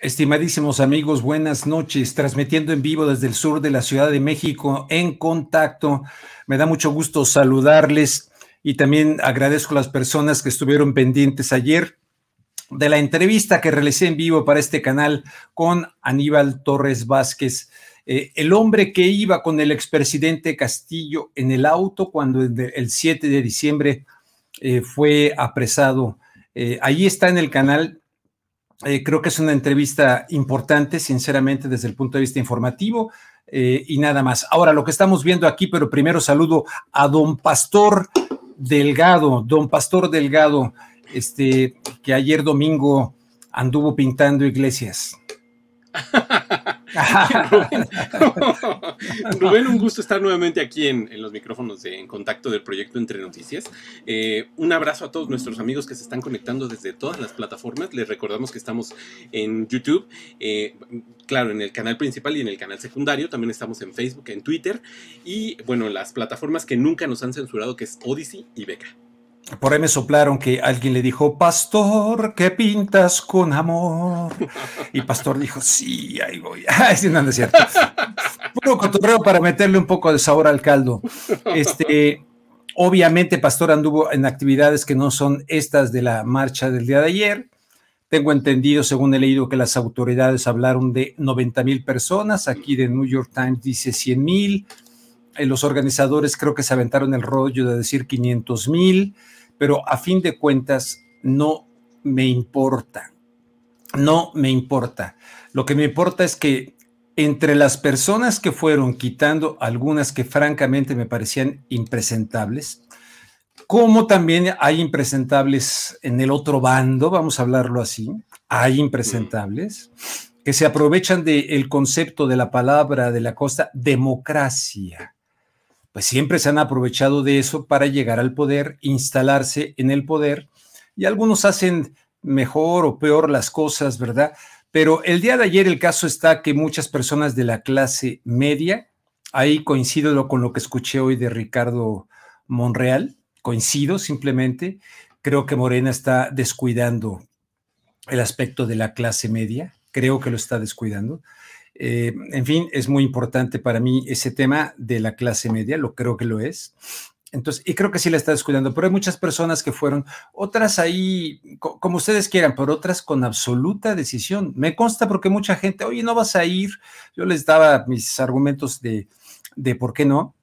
Estimadísimos amigos, buenas noches, transmitiendo en vivo desde el sur de la Ciudad de México en contacto. Me da mucho gusto saludarles y también agradezco a las personas que estuvieron pendientes ayer de la entrevista que realicé en vivo para este canal con Aníbal Torres Vázquez, eh, el hombre que iba con el expresidente Castillo en el auto cuando el 7 de diciembre eh, fue apresado. Eh, ahí está en el canal eh, creo que es una entrevista importante, sinceramente, desde el punto de vista informativo eh, y nada más. Ahora, lo que estamos viendo aquí, pero primero saludo a don Pastor Delgado, don Pastor Delgado, este, que ayer domingo anduvo pintando iglesias. Rubén, un gusto estar nuevamente aquí en, los micrófonos de En Contacto del proyecto Entre Noticias. Eh, un abrazo a todos nuestros amigos que se están conectando desde todas las plataformas. Les recordamos que estamos en YouTube, eh, claro, en el canal principal y en el canal secundario. También estamos en Facebook, en Twitter y, bueno, las plataformas que nunca nos han censurado, que es Odyssey y Beca. Por ahí me soplaron que alguien le dijo, Pastor, ¿qué pintas con amor? Y Pastor dijo, sí, ahí voy. Sí, no, no es cierto. Puro cotorreo para meterle un poco de sabor al caldo. Este, obviamente, Pastor anduvo en actividades que no son estas de la marcha del día de ayer. Tengo entendido, según he leído, que las autoridades hablaron de 90 mil personas. Aquí de New York Times dice 100 mil. Eh, los organizadores creo que se aventaron el rollo de decir 500 mil pero a fin de cuentas no me importa. No me importa. Lo que me importa es que entre las personas que fueron quitando algunas que francamente me parecían impresentables, como también hay impresentables en el otro bando, vamos a hablarlo así, hay impresentables que se aprovechan del concepto de la palabra de la costa democracia pues siempre se han aprovechado de eso para llegar al poder, instalarse en el poder, y algunos hacen mejor o peor las cosas, ¿verdad? Pero el día de ayer el caso está que muchas personas de la clase media, ahí coincido con lo que escuché hoy de Ricardo Monreal, coincido simplemente, creo que Morena está descuidando el aspecto de la clase media, creo que lo está descuidando. Eh, en fin, es muy importante para mí ese tema de la clase media, lo creo que lo es. Entonces, y creo que sí la está descuidando, pero hay muchas personas que fueron, otras ahí, como ustedes quieran, pero otras con absoluta decisión. Me consta porque mucha gente, oye, no vas a ir. Yo les daba mis argumentos de, de por qué no.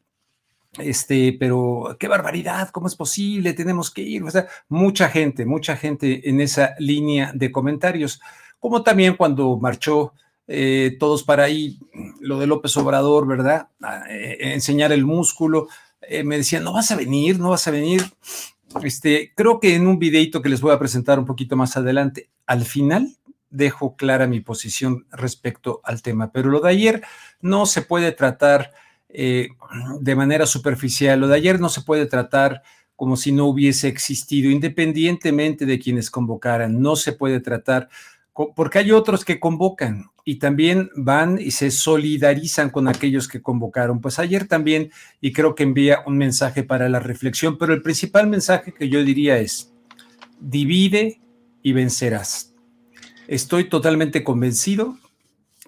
Este, pero qué barbaridad, ¿cómo es posible? Tenemos que ir. O sea, mucha gente, mucha gente en esa línea de comentarios, como también cuando marchó eh, todos para ahí, lo de López Obrador, ¿verdad? Eh, enseñar el músculo. Eh, me decían, no vas a venir, no vas a venir. Este, creo que en un videito que les voy a presentar un poquito más adelante, al final dejo clara mi posición respecto al tema, pero lo de ayer no se puede tratar de manera superficial, lo de ayer no se puede tratar como si no hubiese existido, independientemente de quienes convocaran, no se puede tratar porque hay otros que convocan y también van y se solidarizan con aquellos que convocaron. Pues ayer también, y creo que envía un mensaje para la reflexión, pero el principal mensaje que yo diría es, divide y vencerás. Estoy totalmente convencido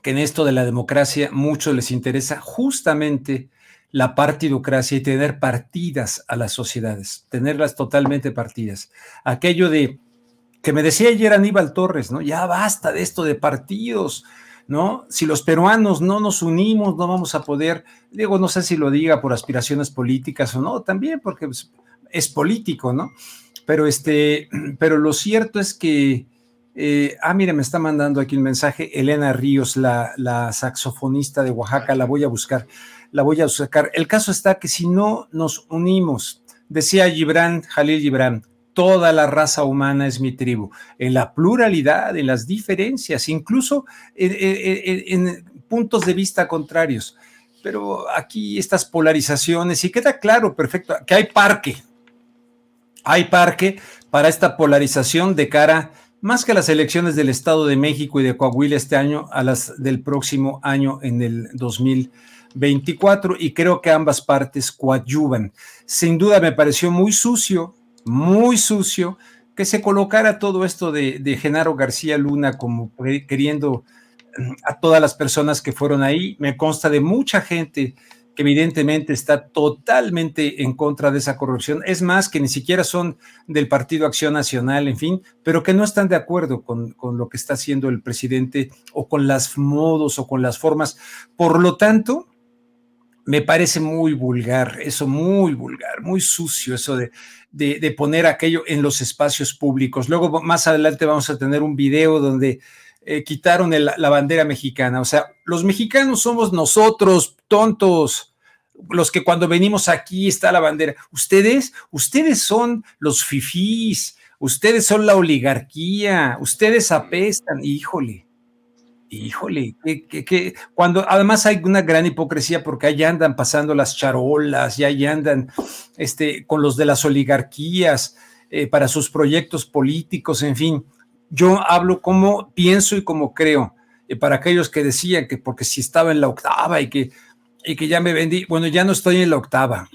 que en esto de la democracia mucho les interesa justamente la partidocracia y tener partidas a las sociedades, tenerlas totalmente partidas. Aquello de que me decía ayer Aníbal Torres, ¿no? Ya basta de esto de partidos, ¿no? Si los peruanos no nos unimos, no vamos a poder, digo, no sé si lo diga por aspiraciones políticas o no, también porque pues, es político, ¿no? Pero este, pero lo cierto es que, eh, ah, mire, me está mandando aquí un mensaje, Elena Ríos, la, la saxofonista de Oaxaca, la voy a buscar, la voy a buscar. El caso está que si no nos unimos, decía Gibran, Jalil Gibran, toda la raza humana es mi tribu, en la pluralidad, en las diferencias, incluso en, puntos de vista contrarios. Pero aquí estas polarizaciones, y queda claro, perfecto, que hay parque, hay parque para esta polarización de cara más que a las elecciones del Estado de México y de Coahuila este año, a las del próximo año en el 2024, y creo que ambas partes coadyuvan. Sin duda me pareció muy sucio muy sucio que se colocara todo esto de, de Genaro García Luna como queriendo mm, a todas las personas que fueron ahí. Me consta de mucha gente que evidentemente está totalmente en contra de esa corrupción. Es más, que ni siquiera son del Partido Acción Nacional, en fin, pero que no están de acuerdo con, con lo que está haciendo el presidente o con las modos o con las formas. Por lo tanto, me parece muy vulgar, eso muy vulgar, muy sucio, eso de, de, poner aquello en los espacios públicos. Luego, más adelante, vamos a tener un video donde eh, quitaron la bandera mexicana. O sea, los mexicanos somos nosotros, tontos, los que cuando venimos aquí está la bandera. Ustedes, ustedes son los fifís, ustedes son la oligarquía, ustedes apestan, híjole. Híjole, que, cuando además hay una gran hipocresía porque ahí andan pasando las charolas y ahí andan este, con los de las oligarquías eh, para sus proyectos políticos, en fin. Yo hablo como pienso y como creo. Y para aquellos que decían que porque si estaba en la octava y que, y que ya me vendí, bueno, ya no estoy en la octava,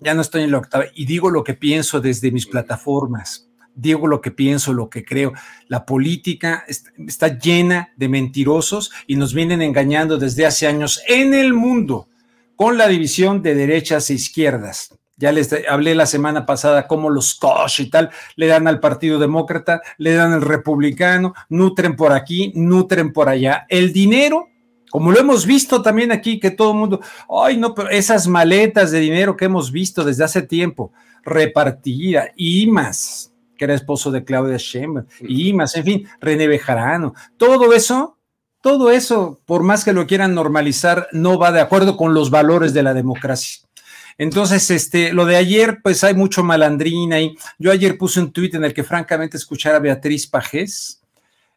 ya no estoy en la octava. Y digo lo que pienso desde mis plataformas, digo lo que pienso, lo que creo. La política está llena de mentirosos y nos vienen engañando desde hace años en el mundo con la división de derechas e izquierdas. Ya les hablé la semana pasada cómo los Koch y tal le dan al Partido Demócrata, le dan al Republicano, nutren por aquí, nutren por allá. El dinero, como lo hemos visto también aquí, que todo el mundo, ay, no, pero esas maletas de dinero que hemos visto desde hace tiempo, repartida, y más, que era esposo de Claudia Sheinbaum, y más, en fin, René Bejarano, todo eso todo eso, por más que lo quieran normalizar, no va de acuerdo con los valores de la democracia. Entonces, este, lo de ayer, pues hay mucho malandrina y yo ayer puse un tuit en el que francamente escuchar a Beatriz Pajés,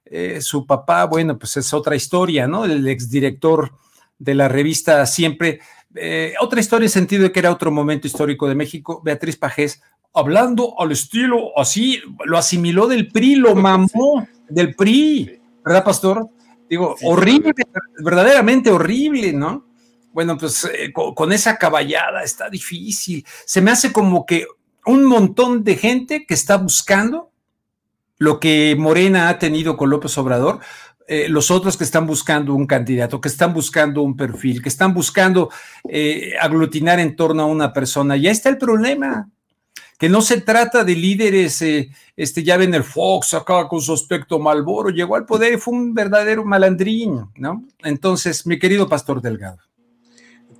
eh, su papá, bueno, pues es otra historia, ¿no? El exdirector de la revista siempre, eh, otra historia en sentido de que era otro momento histórico de México, Beatriz Pajés, hablando al estilo así, lo asimiló del PRI, lo mamó del PRI, ¿verdad, pastor? Digo, horrible, verdaderamente horrible, ¿no? Bueno, pues eh, con, esa caballada está difícil. Se me hace como que un montón de gente que está buscando lo que Morena ha tenido con López Obrador, eh, los otros que están buscando un candidato, que están buscando un perfil, que están buscando eh, aglutinar en torno a una persona. Ya está el problema, que no se trata de líderes, este, ya ven el Fox acaba con su aspecto Malboro, llegó al poder y fue un verdadero malandrín, ¿no? Entonces, mi querido Pastor Delgado.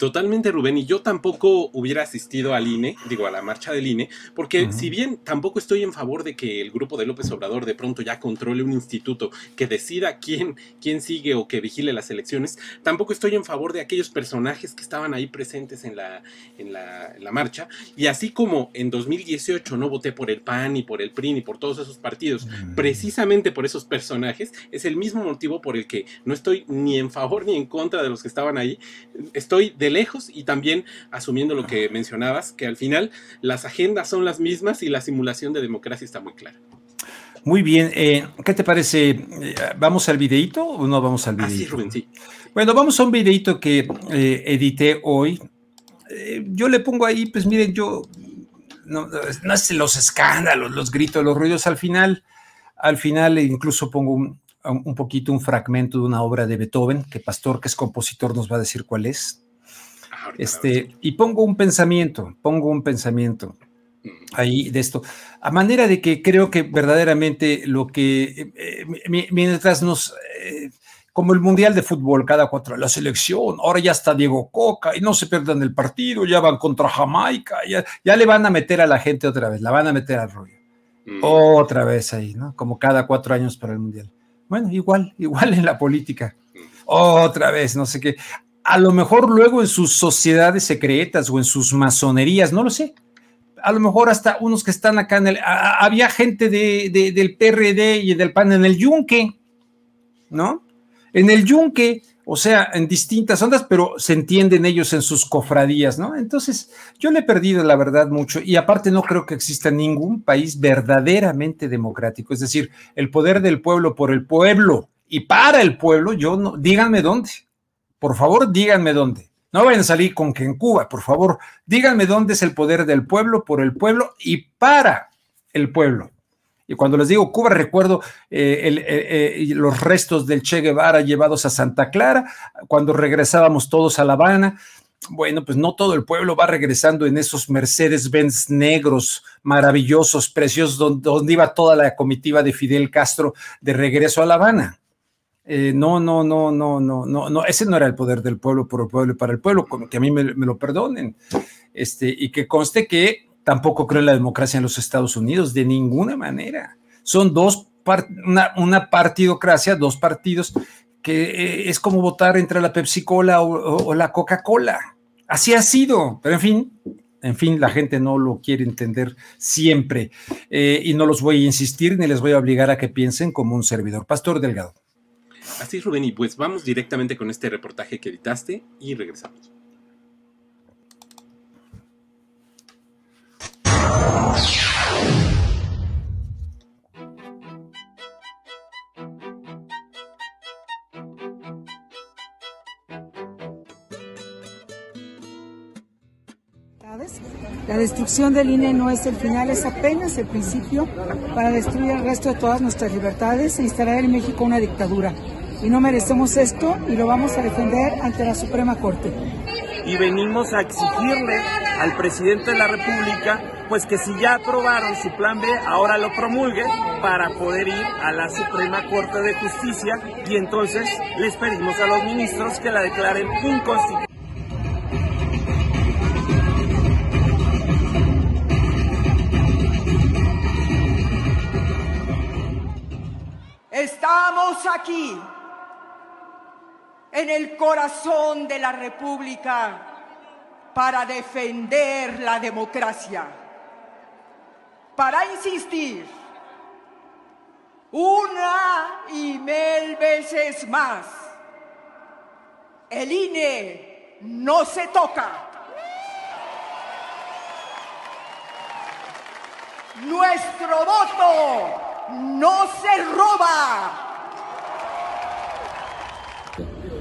Totalmente, Rubén. Y yo tampoco hubiera asistido al INE, digo, a la marcha del INE, porque si bien tampoco estoy en favor de que el grupo de López Obrador de pronto ya controle un instituto que decida quién, quién sigue o que vigile las elecciones, tampoco estoy en favor de aquellos personajes que estaban ahí presentes en la, en la, marcha. Y así como en 2018 no voté por el PAN y por el PRI ni por todos esos partidos, precisamente por esos personajes, es el mismo motivo por el que no estoy ni en favor ni en contra de los que estaban ahí. Estoy de lejos y también asumiendo lo que mencionabas, que al final las agendas son las mismas y la simulación de democracia está muy clara. Muy bien, eh, ¿qué te parece? Eh, ¿Vamos al videito o no vamos al videito? sí, Rubén, sí. Bueno, vamos a un videito que eh, edité hoy. yo le pongo ahí, pues miren, yo no, no es los escándalos, los gritos, los ruidos. Al final, al final incluso pongo un, un poquito un fragmento de una obra de Beethoven, que Pastor, que es compositor, nos va a decir cuál es. Este, y pongo un pensamiento, pongo un pensamiento mm. ahí de esto, a manera de que creo que verdaderamente lo que, eh, mientras nos, eh, como el Mundial de Fútbol, cada cuatro, la selección, ahora ya está Diego Coca y no se pierdan el partido, ya van contra Jamaica, ya, ya le van a meter a la gente otra vez, la van a meter al rollo. Mm. Otra vez ahí, ¿no? Como cada cuatro años para el Mundial. Bueno, igual, igual en la política. Mm. Otra vez, no sé qué a lo mejor luego en sus sociedades secretas o en sus masonerías, no lo sé. A lo mejor hasta unos que están acá en el... había gente de, del PRD y del PAN en el Yunque, ¿no? En el Yunque, o sea, en distintas ondas, pero se entienden ellos en sus cofradías, ¿no? Entonces, yo le he perdido la verdad mucho y aparte no creo que exista ningún país verdaderamente democrático, es decir, el poder del pueblo por el pueblo y para el pueblo, yo no, díganme dónde. Por favor, díganme dónde. No vayan a salir con que en Cuba, por favor, díganme dónde es el poder del pueblo, por el pueblo y para el pueblo. Y cuando les digo Cuba, recuerdo eh, los restos del Che Guevara llevados a Santa Clara, cuando regresábamos todos a La Habana. Bueno, pues no todo el pueblo va regresando en esos Mercedes-Benz negros, maravillosos, preciosos, donde, iba toda la comitiva de Fidel Castro de regreso a La Habana. No, no, no, no, no, no, no, ese no era el poder del pueblo por el pueblo y para el pueblo, que a mí me, lo perdonen. Este, y que conste que tampoco creo en la democracia en los Estados Unidos, de ninguna manera. Son dos, una, partidocracia, dos partidos, que eh, es como votar entre la Pepsi Cola o, la Coca-Cola. Así ha sido, pero en fin, en fin, la gente no lo quiere entender siempre eh, y no los voy a insistir ni les voy a obligar a que piensen como un servidor. Pastor Delgado. Así es, Rubén, y pues vamos directamente con este reportaje que editaste y regresamos. La destrucción del INE no es el final, es apenas el principio para destruir el resto de todas nuestras libertades e instalar en México una dictadura. Y no merecemos esto y lo vamos a defender ante la Suprema Corte. Y venimos a exigirle al presidente de la República pues que si ya aprobaron su plan B, ahora lo promulgue para poder ir a la Suprema Corte de Justicia y entonces les pedimos a los ministros que la declaren inconstitucional. Estamos aquí, en el corazón de la República, para defender la democracia para insistir una y mil veces más. El INE no se toca. Nuestro voto no se roba.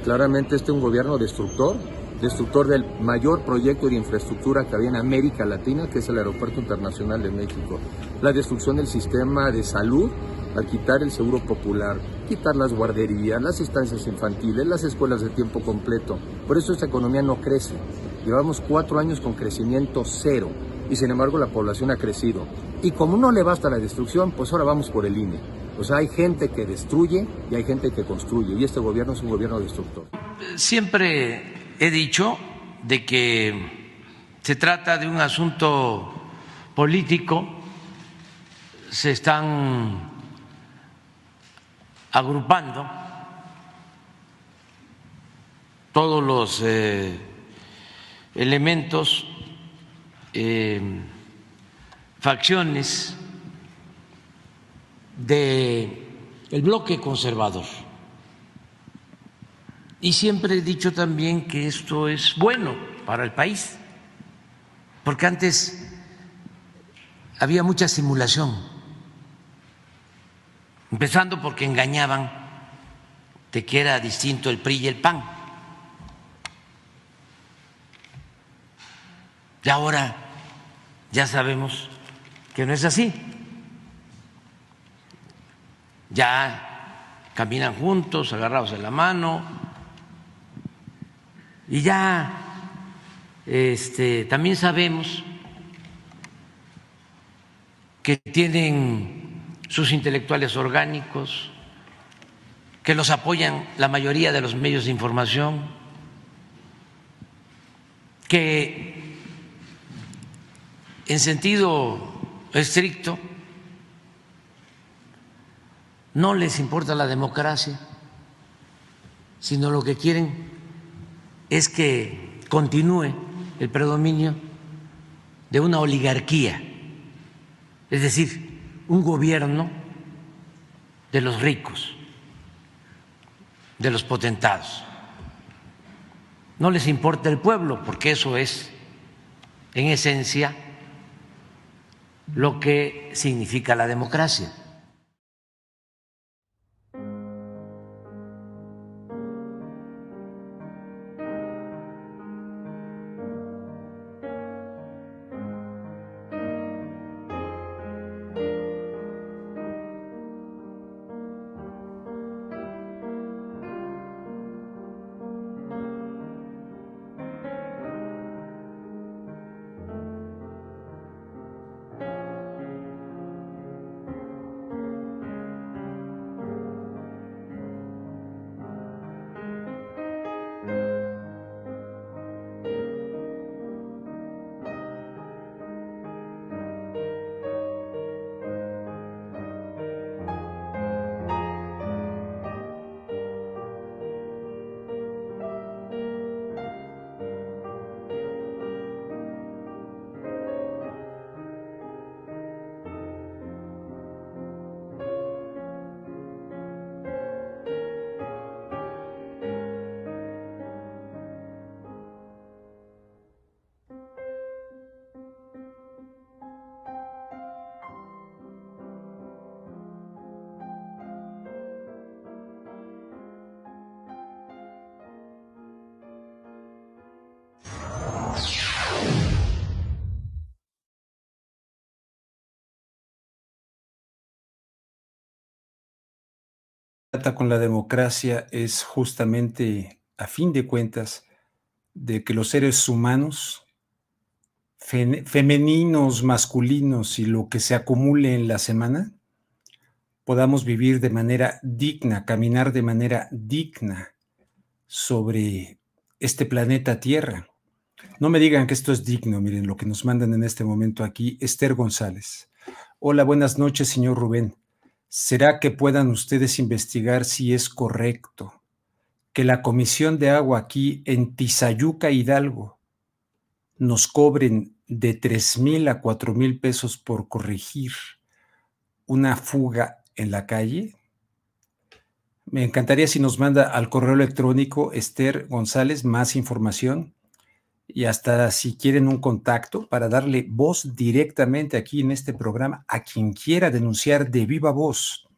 Claramente este es un gobierno destructor destructor del mayor proyecto de infraestructura que había en América Latina, que es el Aeropuerto Internacional de México. La destrucción del sistema de salud al quitar el seguro popular, quitar las guarderías, las estancias infantiles, las escuelas de tiempo completo. Por eso esta economía no crece. Llevamos cuatro años con crecimiento cero y sin embargo la población ha crecido. Y como no le basta la destrucción, pues ahora vamos por el INE. O sea, hay gente que destruye y hay gente que construye y este gobierno es un gobierno destructor. Siempre he dicho de que se trata de un asunto político, se están agrupando todos los eh, elementos, eh, facciones del el bloque conservador. Y siempre he dicho también que esto es bueno para el país, porque antes había mucha simulación, empezando porque engañaban de que era distinto el PRI y el PAN. Y ahora ya sabemos que no es así. Ya caminan juntos, agarrados de la mano, y ya este, también sabemos que tienen sus intelectuales orgánicos, que los apoyan la mayoría de los medios de información, que en sentido estricto no les importa la democracia, sino lo que quieren es que continúe el predominio de una oligarquía, es decir, un gobierno de los ricos, de los potentados. No les importa el pueblo, porque eso es, en esencia, lo que significa la democracia. Con la democracia es justamente, a fin de cuentas, de que los seres humanos, femeninos, masculinos y lo que se acumule en la semana, podamos vivir de manera digna, caminar de manera digna sobre este planeta Tierra. No me digan que esto es digno, miren lo que nos mandan en este momento aquí, Esther González. Hola, buenas noches, señor Rubén. ¿Será que puedan ustedes investigar si es correcto que la Comisión de Agua aquí en Tizayuca, Hidalgo, nos cobren de 3 mil a 4 mil pesos por corregir una fuga en la calle? Me encantaría si nos manda al correo electrónico Esther González más información y hasta si quieren un contacto para darle voz directamente aquí en este programa a quien quiera denunciar de viva voz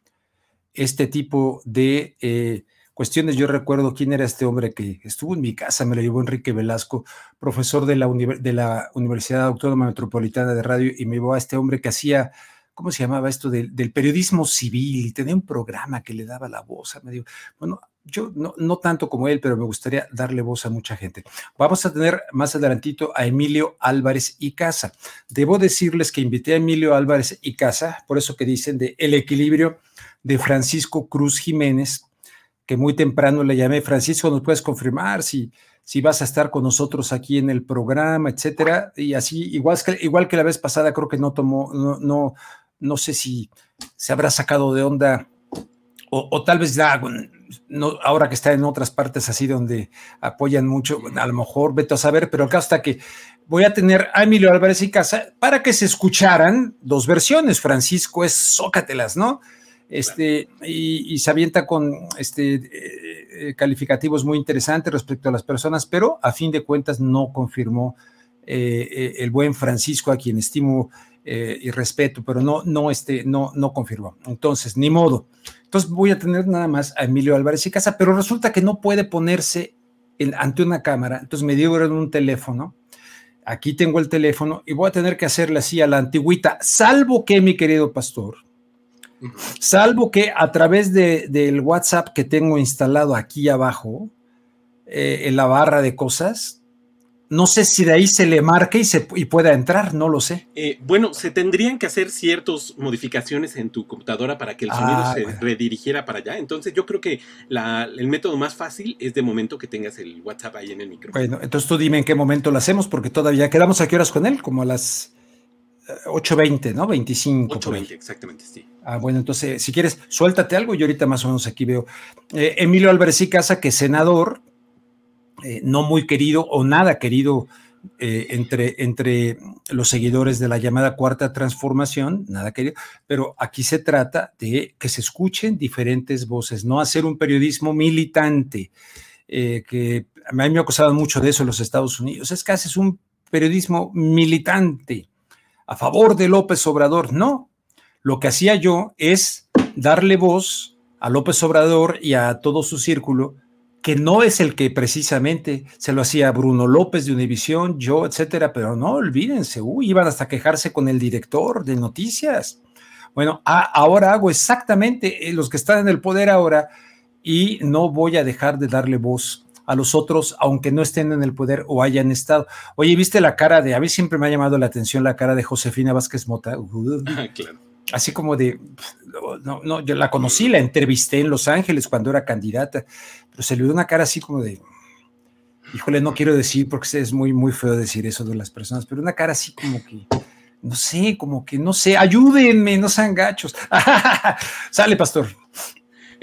este tipo de eh, cuestiones. Yo recuerdo quién era este hombre que estuvo en mi casa, me lo llevó Enrique Velasco, profesor de la, de la Universidad Autónoma Metropolitana de Radio, y me llevó a este hombre que hacía, ¿cómo se llamaba esto? Del, periodismo civil, y tenía un programa que le daba la voz. Me dijo, bueno, yo no, no, tanto como él, pero me gustaría darle voz a mucha gente. Vamos a tener más adelantito a Emilio Álvarez y Casa. Debo decirles que invité a Emilio Álvarez y Casa, por eso que dicen de El Equilibrio de Francisco Cruz Jiménez, que muy temprano le llamé, Francisco, ¿nos puedes confirmar si, si vas a estar con nosotros aquí en el programa, etcétera? Y así, igual que, igual que la vez pasada, creo que no tomó, no, no, no sé si se habrá sacado de onda o, tal vez ya, no, ahora que está en otras partes así donde apoyan mucho, a lo mejor vete a saber, pero acá hasta que voy a tener a Emilio Álvarez y Casa para que se escucharan dos versiones. Francisco es Zócatelas, ¿no? Este, y, se avienta con este, eh, eh, calificativos muy interesantes respecto a las personas, pero a fin de cuentas no confirmó eh, el buen Francisco, a quien estimo y respeto, pero no, no, este, no, no confirmó. Entonces, ni modo. Entonces voy a tener nada más a Emilio Álvarez y Casa, pero resulta que no puede ponerse ante una cámara. Entonces me dieron un teléfono. Aquí tengo el teléfono y voy a tener que hacerle así a la antigüita, salvo que, mi querido pastor, salvo que a través de, del WhatsApp que tengo instalado aquí abajo, eh, en la barra de cosas, no sé si de ahí se le marque y, se, pueda entrar, no lo sé. Eh, bueno, se tendrían que hacer ciertas modificaciones en tu computadora para que el sonido ah, se redirigiera para allá. Entonces yo creo que el método más fácil es de momento que tengas el WhatsApp ahí en el micrófono. Bueno, entonces tú dime en qué momento lo hacemos, porque todavía quedamos a qué horas con él, como a las 8.20, eh, ¿no? 25. 8.20, exactamente, sí. Ah, bueno, entonces, si quieres, suéltate algo. Yo ahorita más o menos aquí veo. Eh, Emilio Álvarez y Casa, que es senador, eh, no muy querido o nada querido eh, entre, entre los seguidores de la llamada cuarta transformación, nada querido, pero aquí se trata de que se escuchen diferentes voces, no hacer un periodismo militante, eh, que a mí me acusado mucho de eso en los Estados Unidos, es que haces un periodismo militante a favor de López Obrador, no, lo que hacía yo es darle voz a López Obrador y a todo su círculo que no es el que precisamente se lo hacía Bruno López de Univisión, yo, etcétera, pero no olvídense, uy, iban hasta quejarse con el director de noticias. Bueno, ahora hago exactamente eh, los que están en el poder ahora y no voy a dejar de darle voz a los otros, aunque no estén en el poder o hayan estado. Oye, ¿viste la cara de, a mí siempre me ha llamado la atención la cara de Josefina Vázquez Mota? Claro así como de, no, no, yo la conocí, la entrevisté en Los Ángeles cuando era candidata, pero se le dio una cara así como de, híjole, no quiero decir porque es muy, muy feo decir eso de las personas, pero una cara así como que, no sé, como que, no sé, ayúdenme, no sean gachos. Sale, pastor.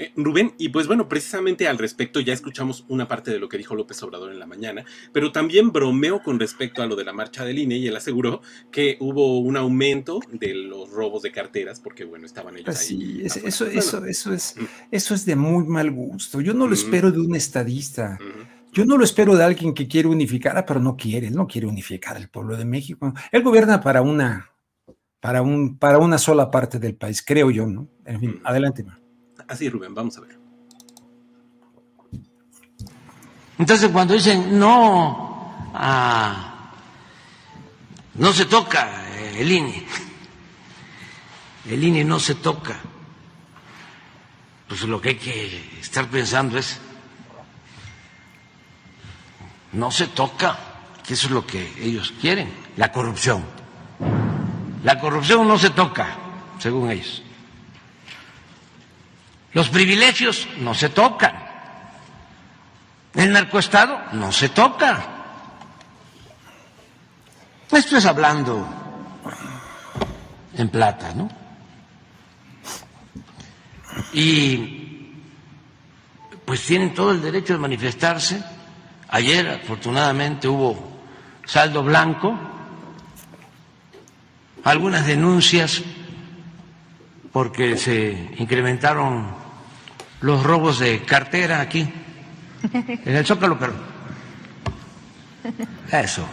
Eh, Rubén, y pues bueno, precisamente al respecto ya escuchamos una parte de lo que dijo López Obrador en la mañana, pero también bromeó con respecto a lo de la marcha del INE y él aseguró que hubo un aumento de los robos de carteras porque bueno, estaban ellos ahí. Sí, eso, eso, eso, es, eso es de muy mal gusto. Yo no lo espero de un estadista. Yo no lo espero de alguien que quiere unificar, ah, pero no quiere, él no quiere unificar al pueblo de México. Él gobierna para una, para un, para una sola parte del país, creo yo, ¿no? En fin, adelante. Así, Rubén, vamos a ver. Entonces, cuando dicen no, ah, no se toca el INE, el INE no se toca. pues lo que hay que estar pensando es, no se toca, que eso es lo que ellos quieren, la corrupción. La corrupción no se toca, según ellos. Los privilegios no se tocan. El narcoestado no se toca. Esto es hablando en plata, ¿no? Y pues tienen todo el derecho de manifestarse. Ayer, afortunadamente, hubo saldo blanco, algunas denuncias porque se incrementaron los robos de cartera aquí, en el Zócalo, pero eso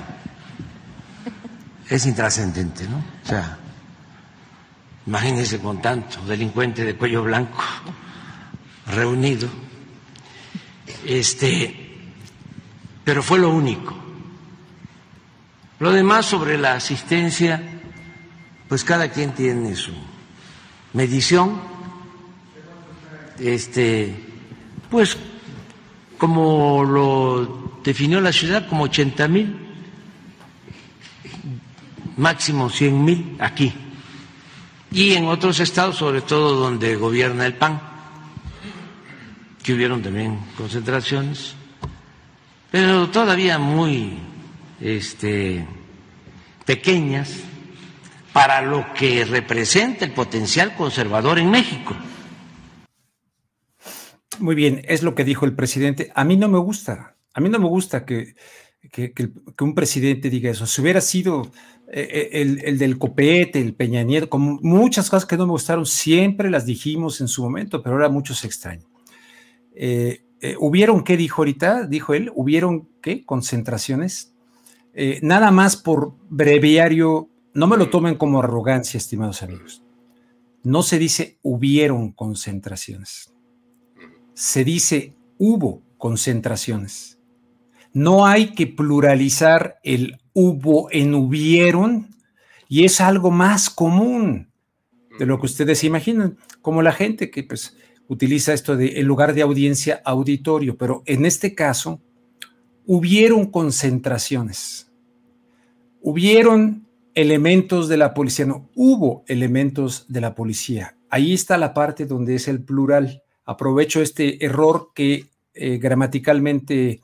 es intrascendente, ¿no? O sea, imagínense con tanto delincuente de cuello blanco reunido, este, pero fue lo único. Lo demás sobre la asistencia, pues cada quien tiene su medición, este, pues como lo definió la ciudad, como 80 mil, máximo 100 mil aquí, y en otros estados, sobre todo donde gobierna el PAN, que hubieron también concentraciones, pero todavía muy este, pequeñas para lo que representa el potencial conservador en México. Muy bien, es lo que dijo el presidente. A mí no me gusta, a mí no me gusta que, que, un presidente diga eso. Si hubiera sido eh, eh, el, el, del copete, el Peña Nieto, como muchas cosas que no me gustaron, siempre las dijimos en su momento, pero ahora muchos se extrañan. Eh, ¿Hubieron qué dijo ahorita? Dijo él, ¿hubieron qué? Concentraciones. nada más por breviario no me lo tomen como arrogancia, estimados amigos. No se dice hubieron concentraciones. Se dice hubo concentraciones. No hay que pluralizar el hubo en hubieron y es algo más común de lo que ustedes imaginan, como la gente que pues utiliza esto de en lugar de audiencia auditorio, pero en este caso hubieron concentraciones. Hubieron elementos de la policía, no, hubo elementos de la policía. Ahí está la parte donde es el plural. Aprovecho este error que eh, gramaticalmente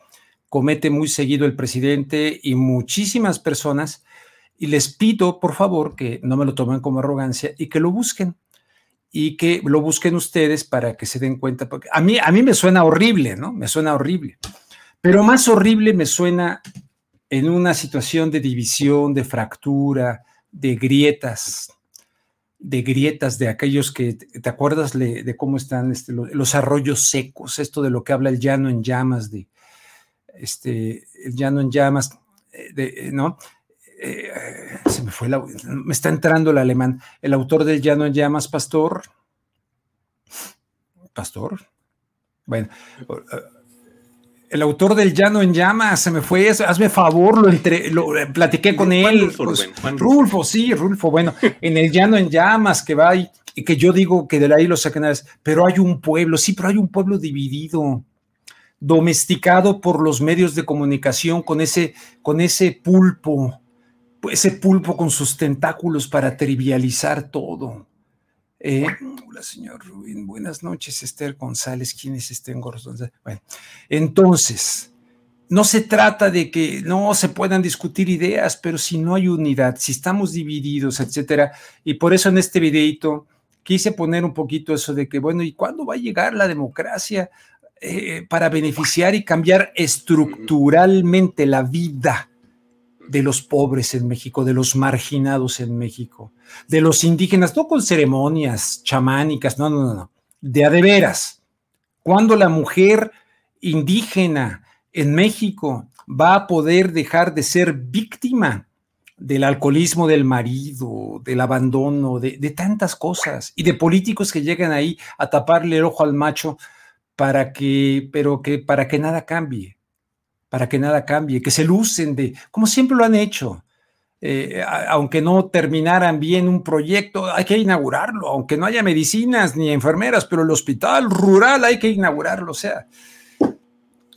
comete muy seguido el presidente y muchísimas personas y les pido por favor que no me lo tomen como arrogancia y que lo busquen y que lo busquen ustedes para que se den cuenta porque a mí a mí me suena horrible, ¿no? Me suena horrible. Pero más horrible me suena en una situación de división, de fractura, de grietas, de grietas de aquellos que, ¿te acuerdas de, cómo están este, los, arroyos secos? Esto de lo que habla el llano en llamas, de este, el llano en llamas, eh, ¿no? Eh, se me fue la, me está entrando el alemán, el autor del llano en llamas, Pastor. Pastor. Bueno, el autor del Llano en Llamas, se me fue, hazme favor, lo, entre, lo eh, platiqué con él. Pues, Rulfo, sí, Rulfo, bueno, en el Llano en Llamas que va y, que yo digo que de ahí lo sacan, pero hay un pueblo, sí, pero hay un pueblo dividido, domesticado por los medios de comunicación con ese, con ese pulpo, ese pulpo con sus tentáculos para trivializar todo. Eh, hola, señor Rubín. Buenas noches, Esther González. ¿Quién es Esther González? Bueno, entonces, no se trata de que no se puedan discutir ideas, pero si no hay unidad, si estamos divididos, etcétera. Y por eso en este videito quise poner un poquito eso de que, bueno, ¿y cuándo va a llegar la democracia eh, para beneficiar y cambiar estructuralmente la vida? De los pobres en México, de los marginados en México, de los indígenas, no con ceremonias chamánicas, no, no, no, de a de veras. Cuando la mujer indígena en México va a poder dejar de ser víctima del alcoholismo del marido, del abandono, de, de, tantas cosas, y de políticos que llegan ahí a taparle el ojo al macho para que, pero que para que nada cambie para que nada cambie, que se lucen de, como siempre lo han hecho. eh, aunque no terminaran bien un proyecto, hay que inaugurarlo, aunque no haya medicinas ni enfermeras, pero el hospital rural hay que inaugurarlo. O sea,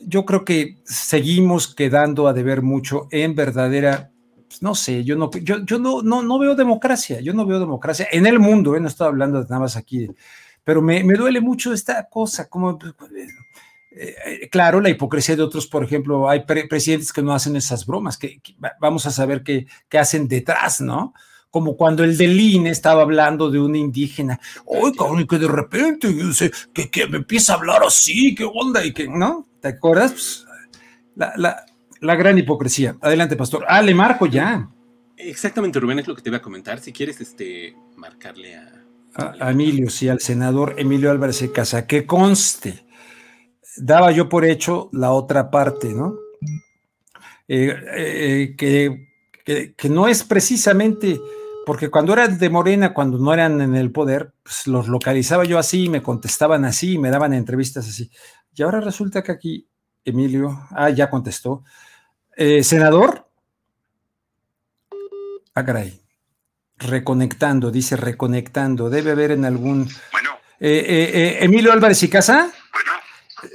yo creo que seguimos quedando a deber mucho en verdadera, pues, no sé, yo no, yo, yo no, no, no, veo democracia, yo no veo democracia en el mundo, ¿eh? no estoy hablando de nada más aquí, pero me, me duele mucho esta cosa, como eh, claro, la hipocresía de otros, por ejemplo, hay presidentes que no hacen esas bromas, que, vamos a saber qué, hacen detrás, ¿no? Como cuando el del INE estaba hablando de un indígena, oye, cabrón, que de repente que, que, me empieza a hablar así, qué onda, y que, ¿no? ¿Te acuerdas? Pues, la, gran hipocresía. Adelante, pastor. Ah, le marco ya. Exactamente, Rubén, es lo que te iba a comentar. Si quieres, este, marcarle a. A, Emilio, sí, al senador Emilio Álvarez de Casa, que conste daba yo por hecho la otra parte, ¿no? Eh, eh, que, que, no es precisamente, porque cuando eran de Morena, cuando no eran en el poder, pues los localizaba yo así, me contestaban así, me daban entrevistas así. Y ahora resulta que aquí, Emilio, ah, ya contestó. Eh, senador. Ah, caray. Reconectando, dice reconectando. Debe haber en algún. Bueno. Emilio Álvarez y Casa.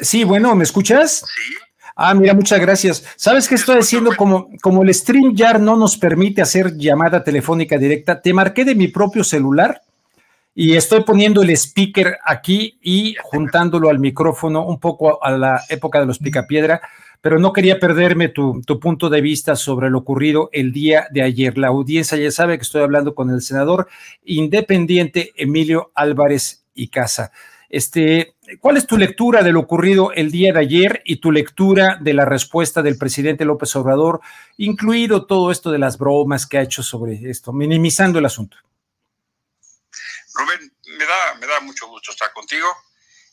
Sí, bueno, ¿me escuchas? Sí. Ah, mira, muchas gracias. ¿Sabes qué estoy haciendo? Como, como el StreamYard no nos permite hacer llamada telefónica directa, te marqué de mi propio celular y estoy poniendo el speaker aquí y juntándolo al micrófono un poco a la época de los picapiedra, pero no quería perderme tu, tu punto de vista sobre lo ocurrido el día de ayer. La audiencia ya sabe que estoy hablando con el senador independiente Emilio Álvarez y Casa. Este, ¿Cuál es tu lectura de lo ocurrido el día de ayer y tu lectura de la respuesta del presidente López Obrador, incluido todo esto de las bromas que ha hecho sobre esto, minimizando el asunto? Rubén, me da, me da mucho gusto estar contigo,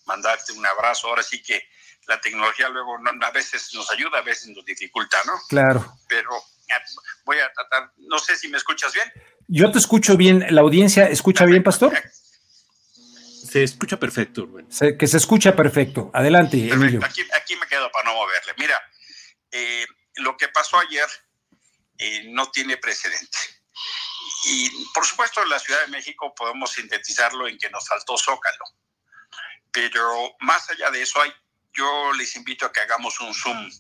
mandarte un abrazo. Ahora sí que la tecnología luego a veces nos ayuda, a veces nos dificulta, ¿no? Claro. Pero eh, voy a tratar, no sé si me escuchas bien. Yo te escucho bien, ¿la audiencia escucha bien, pastor? Se escucha perfecto, Rubén. que se escucha perfecto. Adelante, Emilio. Aquí, aquí, me quedo para no moverle. Mira, eh, lo que pasó ayer eh, no tiene precedente. Y por supuesto, en la Ciudad de México podemos sintetizarlo en que nos faltó Zócalo. Pero más allá de eso, hay, yo les invito a que hagamos un zoom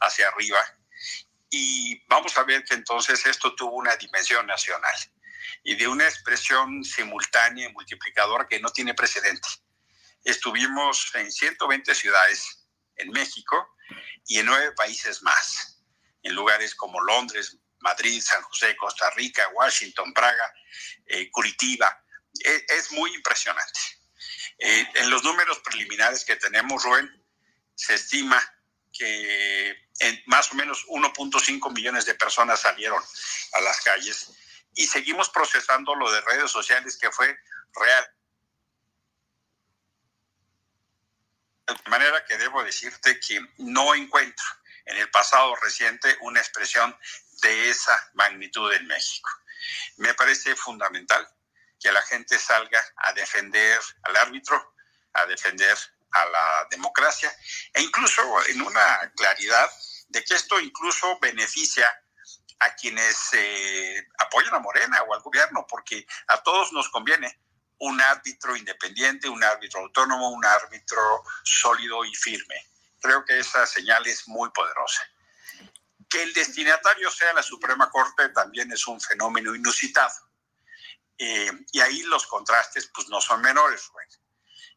hacia arriba y vamos a ver que entonces esto tuvo una dimensión nacional y de una expresión simultánea y multiplicadora que no tiene precedente. Estuvimos en 120 ciudades en México y en nueve países más, en lugares como Londres, Madrid, San José, Costa Rica, Washington, Praga, eh, Curitiba. E, es, muy impresionante. Eh, en los números preliminares que tenemos, Rubén, se estima que más o menos 1.5 millones de personas salieron a las calles y seguimos procesando lo de redes sociales que fue real. De manera que debo decirte que no encuentro en el pasado reciente una expresión de esa magnitud en México. Me parece fundamental que la gente salga a defender al árbitro, a defender a la democracia e incluso en una claridad de que esto incluso beneficia a quienes eh, apoyan a Morena o al gobierno, porque a todos nos conviene un árbitro independiente, un árbitro autónomo, un árbitro sólido y firme. Creo que esa señal es muy poderosa. Que el destinatario sea la Suprema Corte también es un fenómeno inusitado. Eh, y ahí los contrastes pues no son menores.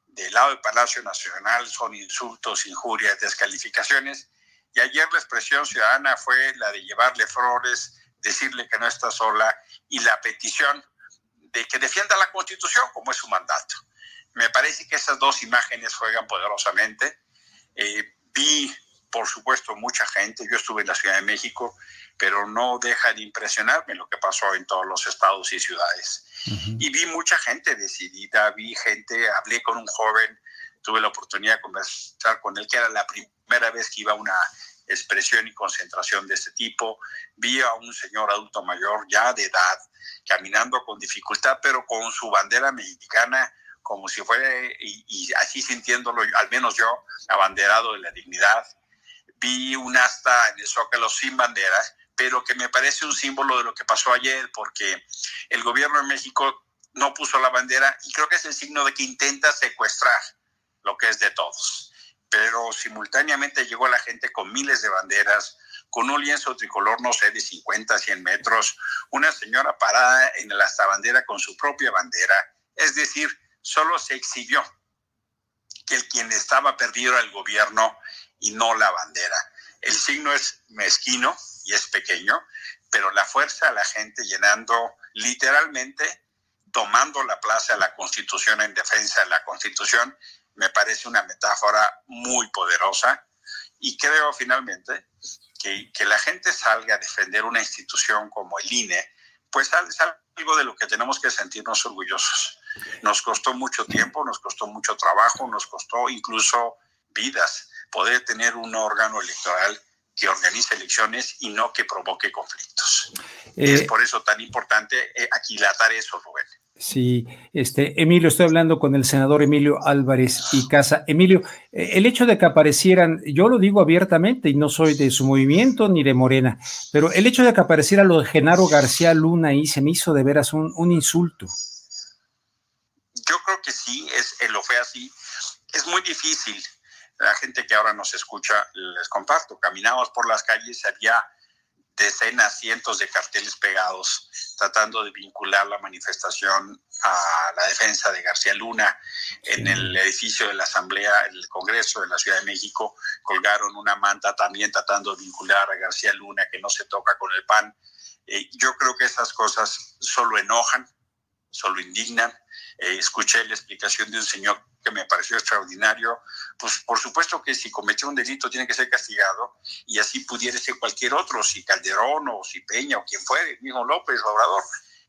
Del lado del Palacio Nacional son insultos, injurias, descalificaciones y ayer la expresión ciudadana fue la de llevarle flores, decirle que no está sola y la petición de que defienda la Constitución como es su mandato. Me parece que esas dos imágenes juegan poderosamente. Eh, vi, por supuesto, mucha gente. Yo estuve en la Ciudad de México, pero no deja de impresionarme lo que pasó en todos los estados y ciudades. Y vi mucha gente decidida, vi gente, hablé con un joven, tuve la oportunidad de conversar con él, que era la primera vez que iba a una expresión y concentración de este tipo. Vi a un señor adulto mayor ya de edad, caminando con dificultad, pero con su bandera mexicana, como si fuera, y, así sintiéndolo, al menos yo, abanderado de la dignidad. Vi un asta en el Zócalo sin banderas, pero que me parece un símbolo de lo que pasó ayer, porque el gobierno de México no puso la bandera y creo que es el signo de que intenta secuestrar lo que es de todos. Pero simultáneamente llegó la gente con miles de banderas, con un lienzo tricolor, no sé, de 50, 100 metros, una señora parada en la bandera con su propia bandera. Es decir, solo se exhibió que el quien estaba perdido era el gobierno y no la bandera. El signo es mezquino y es pequeño, pero la fuerza de la gente llenando literalmente, tomando la plaza de la Constitución en defensa de la Constitución, me parece una metáfora muy poderosa y creo finalmente que, que, la gente salga a defender una institución como el INE, pues es algo de lo que tenemos que sentirnos orgullosos. Nos costó mucho tiempo, nos costó mucho trabajo, nos costó incluso vidas poder tener un órgano electoral que organice elecciones y no que provoque conflictos. es eh, por eso tan importante eh, aquilatar eso, Rubén. Sí, este, Emilio, estoy hablando con el senador Emilio Álvarez y Casa. Emilio, eh, el hecho de que aparecieran, yo lo digo abiertamente y no soy de su movimiento ni de Morena, pero el hecho de que apareciera lo de Genaro García Luna ahí se me hizo de veras un, un insulto. Yo creo que sí, es, lo fue así. Es muy difícil. La gente que ahora nos escucha, les comparto, caminamos por las calles, había decenas, cientos de carteles pegados tratando de vincular la manifestación a la defensa de García Luna. En el edificio de la Asamblea, el Congreso de la Ciudad de México, colgaron una manta también tratando de vincular a García Luna, que no se toca con el pan. Eh, yo creo que esas cosas solo enojan, solo indignan. Eh, escuché la explicación de un señor que me pareció extraordinario, pues por supuesto que si cometió un delito tiene que ser castigado y así pudiera ser cualquier otro, si Calderón o si Peña o quien fuere, mismo López Obrador,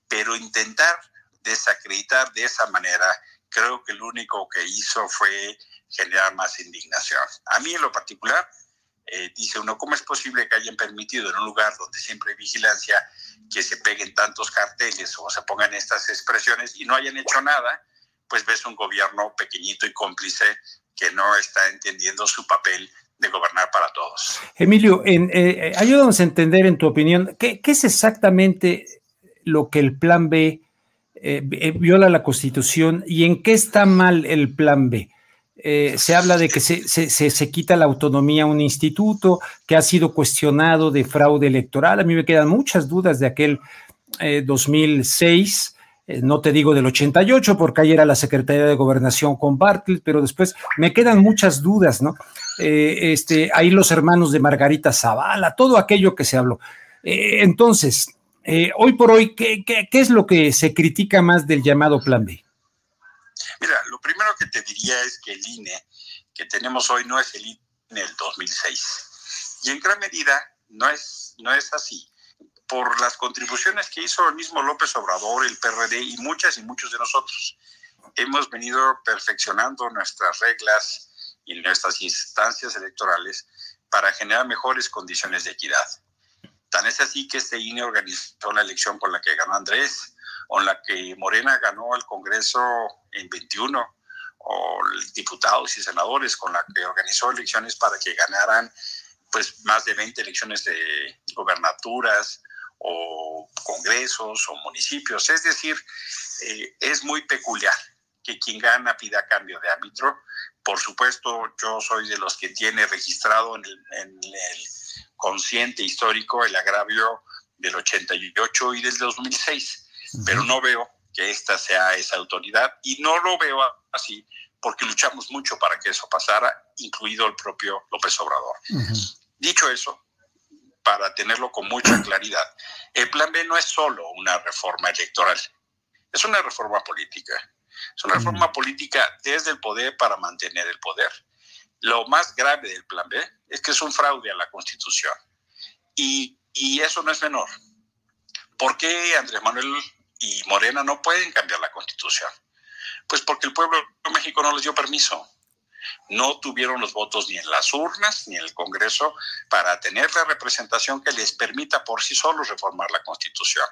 pero intentar desacreditar de esa manera, creo que lo único que hizo fue generar más indignación. A mí en lo particular, eh, dice uno, ¿cómo es posible que hayan permitido en un lugar donde siempre hay vigilancia que se peguen tantos carteles o se pongan estas expresiones y no hayan hecho nada? pues ves un gobierno pequeñito y cómplice que no está entendiendo su papel de gobernar para todos. Emilio, en, eh, ayúdanos a entender, en tu opinión, ¿qué, es exactamente lo que el plan B eh, eh, viola la Constitución y en qué está mal el plan B? Se habla de que se, se, se, quita la autonomía a un instituto que ha sido cuestionado de fraude electoral. A mí me quedan muchas dudas de aquel 2006 eh, no te digo del 88, porque ahí era la Secretaría de Gobernación con Bartlett, pero después me quedan muchas dudas, ¿no? Eh, este, ahí los hermanos de Margarita Zavala, todo aquello que se habló. Eh, entonces, hoy por hoy, ¿qué, ¿qué, es lo que se critica más del llamado Plan B? Mira, lo primero que te diría es que el INE que tenemos hoy no es el INE del 2006. Y en gran medida no es, no es así por las contribuciones que hizo el mismo López Obrador, el PRD y muchas y muchos de nosotros. Hemos venido perfeccionando nuestras reglas y nuestras instancias electorales para generar mejores condiciones de equidad. Tan es así que este INE organizó la elección con la que ganó Andrés, con la que Morena ganó el Congreso en 21, o diputados y senadores, con la que organizó elecciones para que ganaran pues más de 20 elecciones de gobernaturas, o congresos o municipios. Es decir, eh, es muy peculiar que quien gana pida cambio de árbitro. Por supuesto, yo soy de los que tiene registrado en el, en el consciente histórico el agravio del 88 y del 2006, pero no veo que esta sea esa autoridad y no lo veo así porque luchamos mucho para que eso pasara, incluido el propio López Obrador. Dicho eso, para tenerlo con mucha claridad. El plan B no es solo una reforma electoral, es una reforma política. Es una reforma política desde el poder para mantener el poder. Lo más grave del plan B es que es un fraude a la Constitución. Y, y eso no es menor. ¿Por qué Andrés Manuel y Morena no pueden cambiar la Constitución? Pues porque el pueblo de México no les dio permiso no tuvieron los votos ni en las urnas ni en el Congreso para tener la representación que les permita por sí solos reformar la Constitución.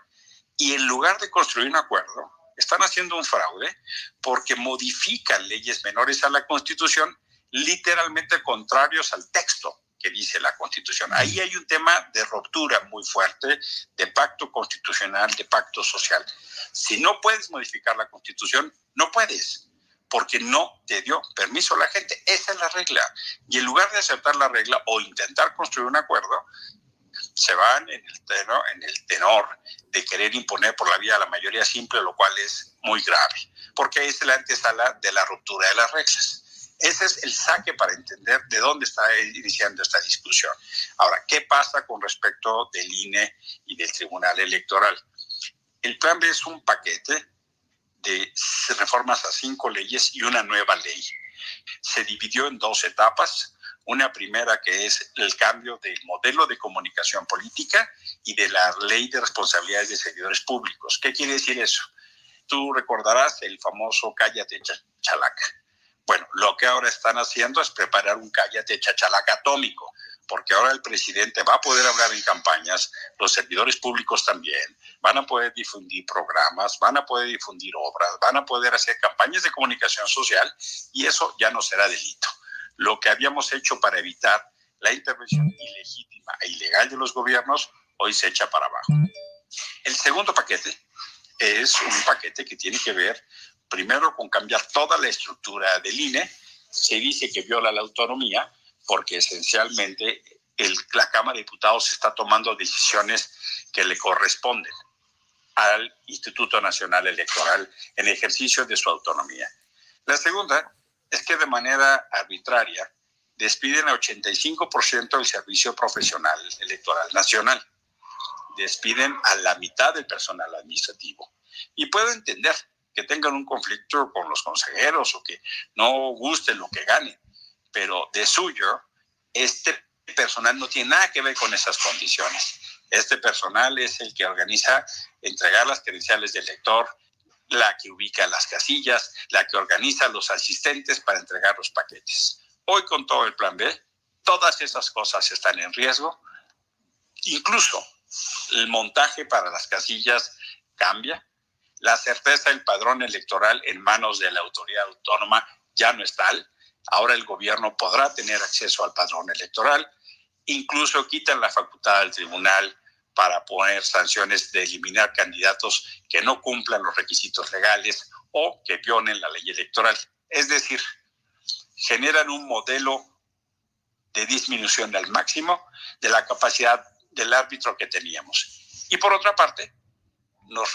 Y en lugar de construir un acuerdo, están haciendo un fraude porque modifican leyes menores a la Constitución literalmente contrarios al texto que dice la Constitución. Ahí hay un tema de ruptura muy fuerte, de pacto constitucional, de pacto social. Si no puedes modificar la constitución, no puedes, porque no te dio permiso la gente. Esa es la regla. Y en lugar de aceptar la regla o intentar construir un acuerdo, se van en el, tenor, en el tenor de querer imponer por la vía de la mayoría simple, lo cual es muy grave, porque es la antesala de la ruptura de las reglas. Ese es el saque para entender de dónde está iniciando esta discusión. Ahora, ¿qué pasa con respecto del INE y del Tribunal Electoral? El plan B es un paquete de reformas a cinco leyes y una nueva ley. Se dividió en dos etapas. Una primera que es el cambio del modelo de comunicación política y de la ley de responsabilidades de servidores públicos. ¿Qué quiere decir eso? Tú recordarás el famoso cállate chalaca. Bueno, lo que ahora están haciendo es preparar un cállate chachalaca atómico, porque ahora el presidente va a poder hablar en campañas, los servidores públicos también, van a poder difundir programas, van a poder difundir obras, van a poder hacer campañas de comunicación social y eso ya no será delito. Lo que habíamos hecho para evitar la intervención ilegítima e ilegal de los gobiernos, hoy se echa para abajo. El segundo paquete es un paquete que tiene que ver primero con cambiar toda la estructura del INE. Se dice que viola la autonomía porque esencialmente la Cámara de Diputados está tomando decisiones que le corresponden al Instituto Nacional Electoral en ejercicio de su autonomía. La segunda es que de manera arbitraria despiden a 85% del servicio profesional electoral nacional. Despiden a la mitad del personal administrativo. Y puedo entender que tengan un conflicto con los consejeros o que no gusten lo que ganen, pero de suyo, este personal no tiene nada que ver con esas condiciones. Este personal es el que organiza entregar las credenciales del elector, la que ubica las casillas, la que organiza los asistentes para entregar los paquetes. Hoy con todo el plan B, todas esas cosas están en riesgo. Incluso el montaje para las casillas cambia. La certeza del padrón electoral en manos de la autoridad autónoma ya no es tal. Ahora el gobierno podrá tener acceso al padrón electoral. Incluso quitan la facultad al tribunal para poner sanciones de eliminar candidatos que no cumplan los requisitos legales o que violen la ley electoral. Es decir, generan un modelo de disminución al máximo de la capacidad del árbitro que teníamos. Y por otra parte, nos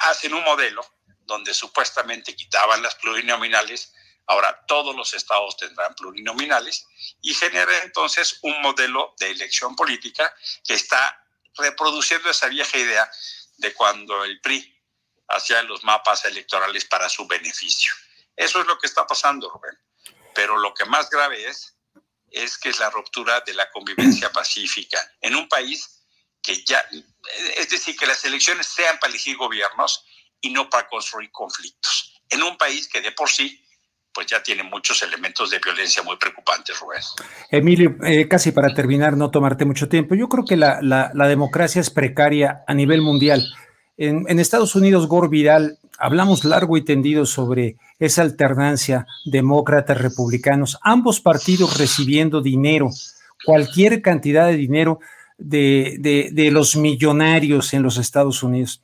hacen un modelo donde supuestamente quitaban las plurinominales, ahora todos los estados tendrán plurinominales, y genera entonces un modelo de elección política que está reproduciendo esa vieja idea de cuando el PRI hacía los mapas electorales para su beneficio. Eso es lo que está pasando, Rubén. Pero lo que más grave es, es que es la ruptura de la convivencia pacífica en un país que ya, es decir, que las elecciones sean para elegir gobiernos y no para construir conflictos. En un país que de por sí pues ya tiene muchos elementos de violencia muy preocupantes, Rubén. Emilio, eh, casi para terminar, no tomarte mucho tiempo, yo creo que la, la, democracia es precaria a nivel mundial. En, Estados Unidos, Gore Vidal, hablamos largo y tendido sobre esa alternancia demócratas-republicanos, ambos partidos recibiendo dinero, cualquier cantidad de dinero de, de, de los millonarios en los Estados Unidos.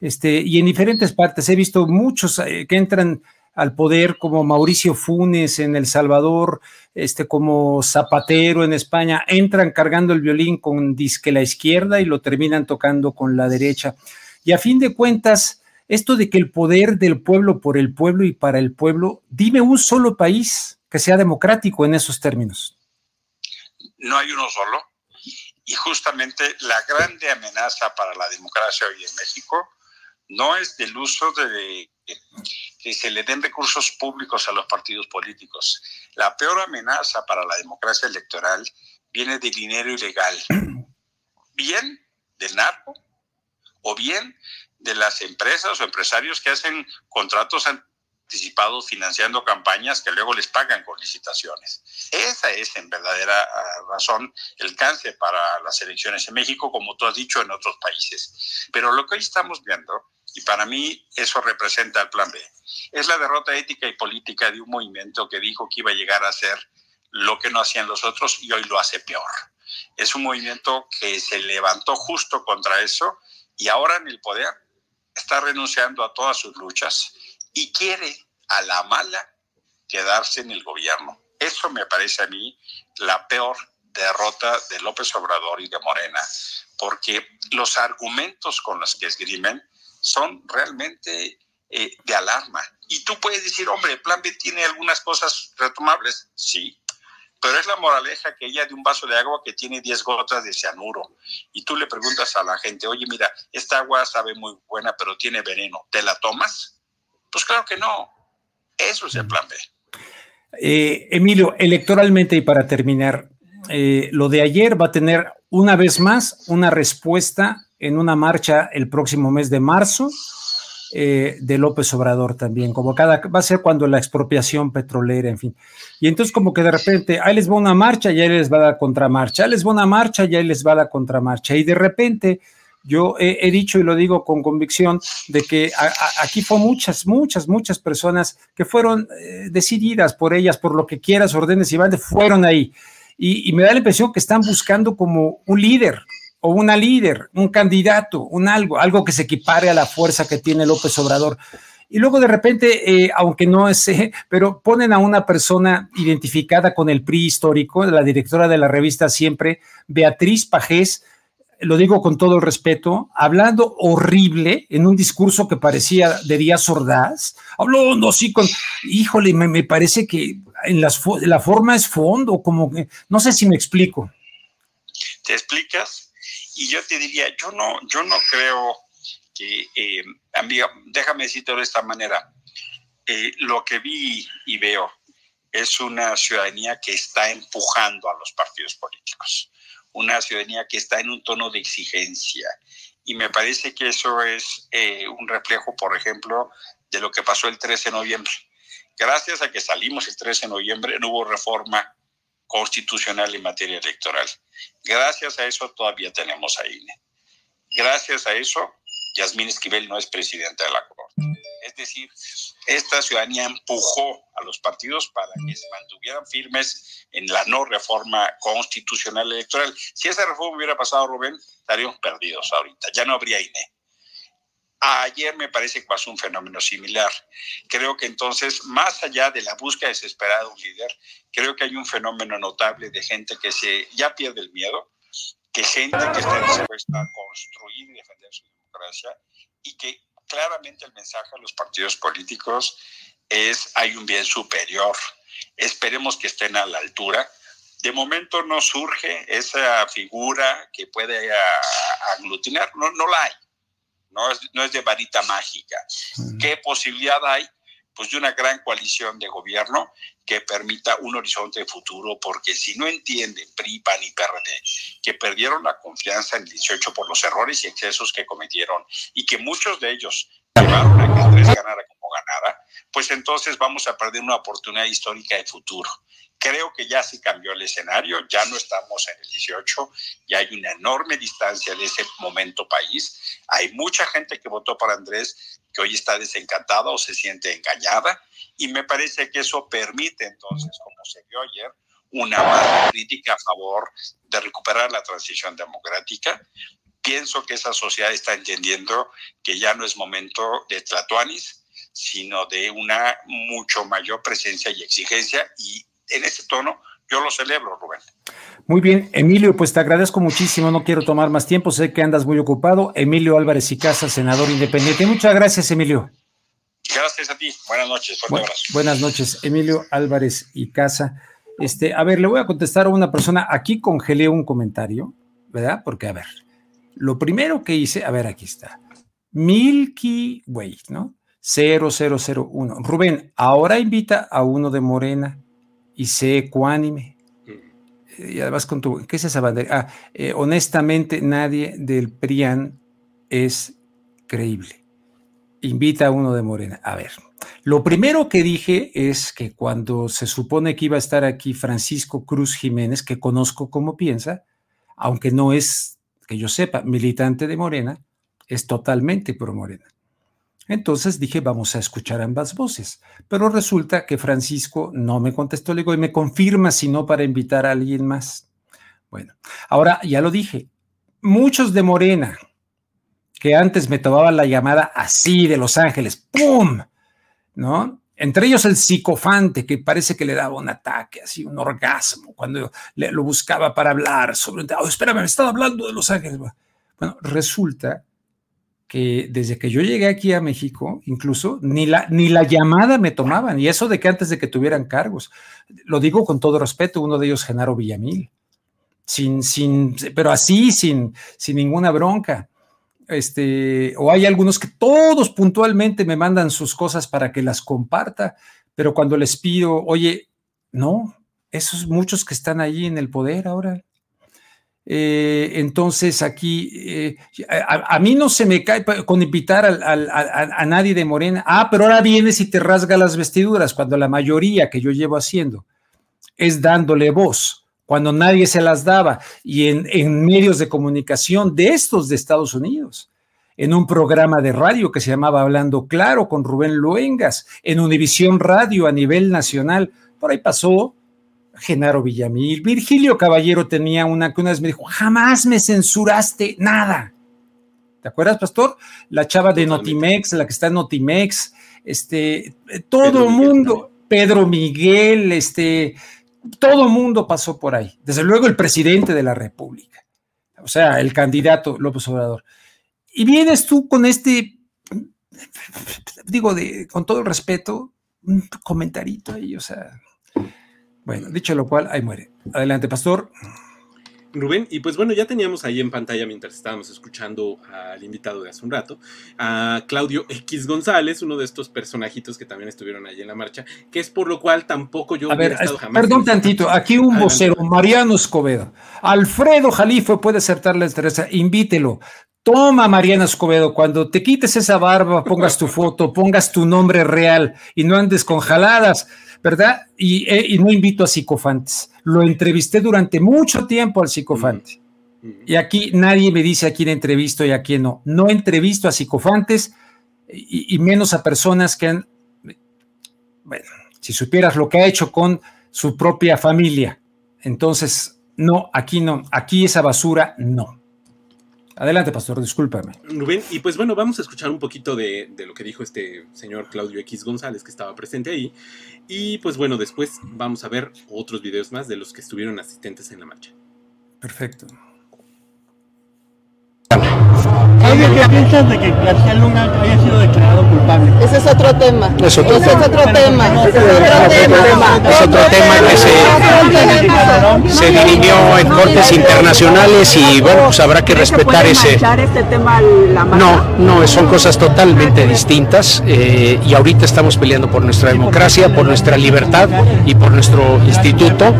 Este, y en diferentes partes he visto muchos eh, que entran al poder como Mauricio Funes en El Salvador, este como Zapatero en España, entran cargando el violín con disque la izquierda y lo terminan tocando con la derecha. Y a fin de cuentas, esto de que el poder del pueblo por el pueblo y para el pueblo, dime un solo país que sea democrático en esos términos. No hay uno solo. Y justamente la grande amenaza para la democracia hoy en México no es del uso de que se le den recursos públicos a los partidos políticos. La peor amenaza para la democracia electoral viene de dinero ilegal, bien del narco o bien de las empresas o empresarios que hacen contratos anticipados financiando campañas que luego les pagan con licitaciones. Esa es en verdadera ah, razón el cáncer para las elecciones en México, como tú has dicho en otros países. Pero lo que hoy estamos viendo y para mí eso representa el plan B. Es la derrota ética y política de un movimiento que dijo que iba a llegar a ser lo que no hacían los otros y hoy lo hace peor. Es un movimiento que se levantó justo contra eso y ahora en el poder está renunciando a todas sus luchas y quiere a la mala quedarse en el gobierno. Eso me parece a mí la peor derrota de López Obrador y de Morena, porque los argumentos con los que esgrimen son realmente eh, de alarma. Y tú puedes decir, hombre, el plan B tiene algunas cosas retomables, sí, pero es la moraleja que ella de un vaso de agua que tiene 10 gotas de cianuro. Y tú le preguntas a la gente, oye, mira, esta agua sabe muy buena, pero tiene veneno, ¿te la tomas? Pues claro que no. Eso es el plan B. Eh, Emilio, electoralmente y para terminar, eh, lo de ayer va a tener una vez más una respuesta en una marcha el próximo mes de marzo eh, de López Obrador también, como cada, va a ser cuando la expropiación petrolera, en fin. Y entonces como que de repente, ahí les va una marcha y ahí les va la contramarcha, ahí les va una marcha y ahí les va la contramarcha. Y de repente yo he, dicho y lo digo con convicción de que aquí fue muchas, muchas, muchas personas que fueron eh, decididas por ellas, por lo que quieras, órdenes y van, fueron ahí. Y, me da la impresión que están buscando como un líder o una líder, un candidato, un algo, algo que se equipare a la fuerza que tiene López Obrador. Y luego de repente, eh, aunque no es, pero ponen a una persona identificada con el PRI histórico, la directora de la revista siempre, Beatriz Pajés, lo digo con todo el respeto, hablando horrible en un discurso que parecía de Díaz Ordaz, hablando así con, híjole, me, parece que en las, la forma es fondo, como que, no sé si me explico. ¿Te explicas? Y yo te diría, yo no, yo no creo que, eh, amiga, déjame decirte de esta manera, eh, lo que vi y veo es una ciudadanía que está empujando a los partidos políticos una ciudadanía que está en un tono de exigencia. Y me parece que eso es eh, un reflejo, por ejemplo, de lo que pasó el 13 de noviembre. Gracias a que salimos el 13 de noviembre, no hubo reforma constitucional en materia electoral. Gracias a eso todavía tenemos a INE. Gracias a eso, Yasmín Esquivel no es presidenta de la Corte. Es decir, esta ciudadanía empujó a los partidos para que se mantuvieran firmes en la no reforma constitucional electoral. Si esa reforma hubiera pasado, Rubén, estaríamos perdidos ahorita, ya no habría INE. Ayer me parece que pasó un fenómeno similar. Creo que entonces, más allá de la búsqueda desesperada de un líder, creo que hay un fenómeno notable de gente que se ya pierde el miedo, que gente que está dispuesta a construir y defender su democracia y que claramente el mensaje a los partidos políticos es hay un bien superior. Esperemos que estén a la altura. De momento no surge esa figura que puede aglutinar, no, no la hay. No es, no es de varita mágica. ¿Qué posibilidad hay? Pues de una gran coalición de gobierno que permita un horizonte de futuro, porque si no entienden PRI, PAN y PRD que perdieron la confianza en el 18 por los errores y excesos que cometieron y que muchos de ellos llevaron a que Andrés ganara como ganara, pues entonces vamos a perder una oportunidad histórica de futuro. Creo que ya se cambió el escenario, ya no estamos en el 18, ya hay una enorme distancia de ese momento país. Hay mucha gente que votó para Andrés que hoy está desencantada o se siente engañada y me parece que eso permite entonces, como se vio ayer, una mala crítica a favor de recuperar la transición democrática. Pienso que esa sociedad está entendiendo que ya no es momento de tlatoanis, sino de una mucho mayor presencia y exigencia y en ese tono yo lo celebro, Rubén. Muy bien, Emilio, pues te agradezco muchísimo, no quiero tomar más tiempo, sé que andas muy ocupado. Emilio Álvarez y Casa, senador independiente. Muchas gracias, Emilio. Gracias a ti, buenas noches, Buenas noches, Emilio Álvarez y Casa. Este, a ver, le voy a contestar a una persona, aquí congelé un comentario, ¿verdad? Porque, a ver, lo primero que hice, a ver, aquí está, Milky Way, ¿no? 0001. Rubén, ahora invita a uno de Morena y sé ecuánime. Y además con tu, ¿qué es esa bandera? Ah, eh, honestamente, nadie del PRIAN es creíble. Invita a uno de Morena. A ver, lo primero que dije es que cuando se supone que iba a estar aquí Francisco Cruz Jiménez, que conozco cómo piensa, aunque no es, que yo sepa, militante de Morena, es totalmente pro Morena. Entonces dije, vamos a escuchar ambas voces. Pero resulta que Francisco no me contestó, le digo, y me confirma si no para invitar a alguien más. Bueno, ahora ya lo dije, muchos de Morena, que antes me tomaban la llamada así de Los Ángeles, ¡pum! ¿No? Entre ellos el psicofante, que parece que le daba un ataque, así un orgasmo, cuando lo buscaba para hablar sobre... Oh, espérame, me estaba hablando de Los Ángeles. Bueno, resulta que desde que yo llegué aquí a México, incluso ni la, ni la llamada me tomaban, y eso de que antes de que tuvieran cargos, lo digo con todo respeto, uno de ellos, Genaro Villamil, sin, sin, pero así, sin, sin ninguna bronca. Este, o hay algunos que todos puntualmente me mandan sus cosas para que las comparta, pero cuando les pido, oye, no, esos muchos que están allí en el poder ahora. Eh, entonces aquí, eh, a, mí no se me cae con invitar a, nadie de Morena. Ah, pero ahora vienes y te rasga las vestiduras, cuando la mayoría que yo llevo haciendo es dándole voz cuando nadie se las daba, y en, medios de comunicación de estos de Estados Unidos, en un programa de radio que se llamaba Hablando Claro con Rubén Luengas, en Univisión Radio a nivel nacional. Por ahí pasó Genaro Villamil. Virgilio Caballero tenía una que una vez me dijo, jamás me censuraste nada. ¿Te acuerdas, pastor? La chava de Notimex, la que está en Notimex, este, todo el mundo, Pedro Miguel, este, todo mundo pasó por ahí. Desde luego el presidente de la República, o sea, el candidato López Obrador. Y vienes tú con este, digo, de, con todo el respeto, un comentarito ahí, o sea. Bueno, dicho lo cual, ahí muere. Adelante, pastor. Rubén, y pues bueno, ya teníamos ahí en pantalla mientras estábamos escuchando al invitado de hace un rato, a Claudio X González, uno de estos personajitos que también estuvieron ahí en la marcha, que es por lo cual tampoco yo a ver, estado jamás. Perdón tantito, aquí un vocero, Mariano Escobedo. Alfredo Jalife puede acertarle Teresa, invítelo. Toma, Mariano Escobedo, cuando te quites esa barba, pongas tu foto, pongas tu nombre real y no andes con jaladas ¿verdad? Eh, y, no invito a psicofantes. Lo entrevisté durante mucho tiempo al psicofante. Y aquí nadie me dice a quién entrevisto y a quién no. No entrevisto a psicofantes y, menos a personas que han, bueno, si supieras lo que ha hecho con su propia familia. Entonces, no, aquí no, aquí esa basura no. Adelante, pastor, discúlpame. Rubén, y pues bueno, vamos a escuchar un poquito de, lo que dijo este señor Claudio X González, que estaba presente ahí. Y pues bueno, después vamos a ver otros videos más de los que estuvieron asistentes en la marcha. Perfecto. ¿Qué piensas de que García Luna haya sido declarado culpable? Ese es otro tema. Es otro, Ese es otro tema. Es otro tema que se, se dirimió en cortes internacionales y bueno, pues habrá que respetar ese. este tema No, no, son cosas totalmente distintas eh, y ahorita estamos peleando por nuestra democracia, por nuestra libertad y por nuestro instituto,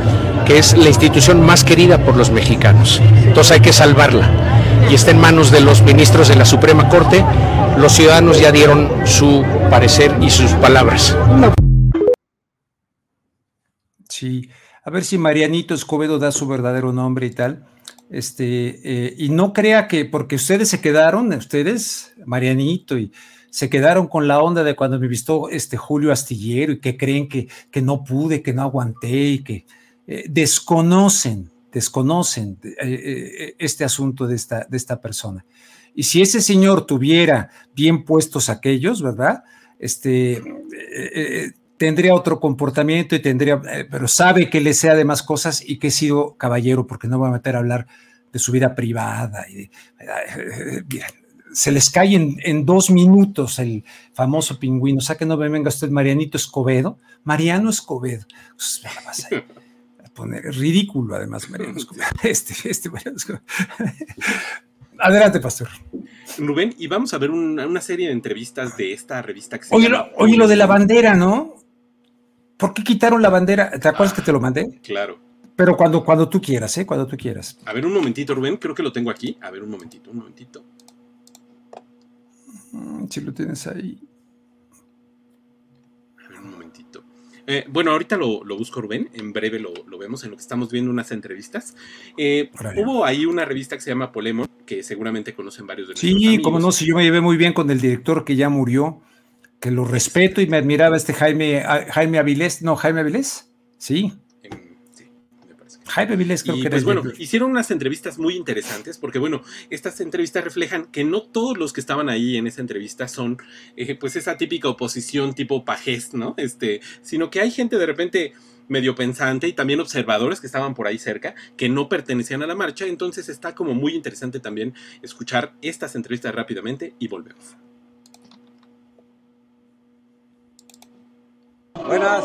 que es la institución más querida por los mexicanos. Entonces hay que salvarla y está en manos de los ministros de la Suprema Corte. Los ciudadanos ya dieron su parecer y sus palabras. Sí, a ver si Marianito Escobedo da su verdadero nombre y tal. Este, eh, y no crea que porque ustedes se quedaron, ustedes, Marianito, y se quedaron con la onda de cuando me visto este Julio Astillero y que creen que, que no pude, que no aguanté y que eh, desconocen desconocen eh, eh, este asunto de esta, de esta persona. Y si ese señor tuviera bien puestos aquellos, ¿verdad? Este, eh, tendría otro comportamiento y tendría, pero sabe que le sea de más cosas y que he sido caballero porque no va a meter a hablar de su vida privada. Y se les cae en, dos minutos el famoso pingüino. O sea que no me venga usted Marianito Escobedo. Mariano Escobedo. Pues, poner. ridículo, además, Mariano Este, este Mariano Adelante, pastor. Rubén, y vamos a ver una, serie de entrevistas de esta revista que se oye, llama lo, oye, lo de la bandera, ¿no? ¿Por qué quitaron la bandera? ¿Te acuerdas que te lo mandé? Claro. Pero cuando, cuando tú quieras, ¿eh? Cuando tú quieras. A ver, un momentito, Rubén. Creo que lo tengo aquí. A ver, un momentito, un momentito. Mm, si lo tienes ahí. Eh, bueno, ahorita lo, busco Rubén, en breve lo, vemos en lo que estamos viendo unas entrevistas. Eh, hubo ahí una revista que se llama Polemon, que seguramente conocen varios de nosotros. Sí, como no, si yo me llevé muy bien con el director que ya murió, que lo respeto y me admiraba este Jaime, Jaime Avilés, no, Jaime Avilés, sí. Jaime Vilés creo y que pues bueno, hicieron unas entrevistas muy interesantes porque bueno, estas entrevistas reflejan que no todos los que estaban ahí en esa entrevista son eh, pues esa típica oposición tipo pajés, ¿no? Este, sino que hay gente de repente medio pensante y también observadores que estaban por ahí cerca que no pertenecían a la marcha, entonces está como muy interesante también escuchar estas entrevistas rápidamente y volvemos. Buenas.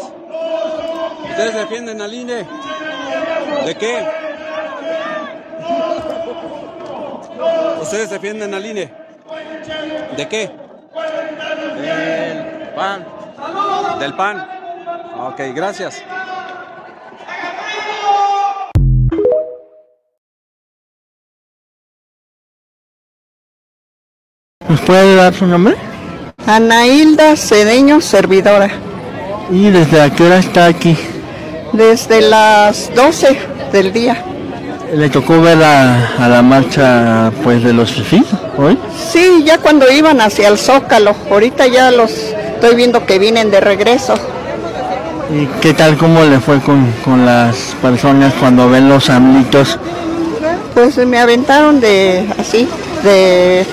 ¿Ustedes defienden al INE? ¿De qué? ¿Ustedes defienden al INE? ¿De qué? Del PAN. ¿Del PAN? Ok, gracias. ¿Nos puede dar su nombre? Anailda Cedeño, servidora. ¿Y desde a qué hora está aquí? Desde las 12 del día. ¿Le tocó ver a, a la marcha pues de los FIFI hoy? Sí, ya cuando iban hacia el Zócalo. Ahorita ya los estoy viendo que vienen de regreso. ¿Y qué tal, cómo le fue con, con las personas cuando ven los amlitos? Pues me aventaron de así, de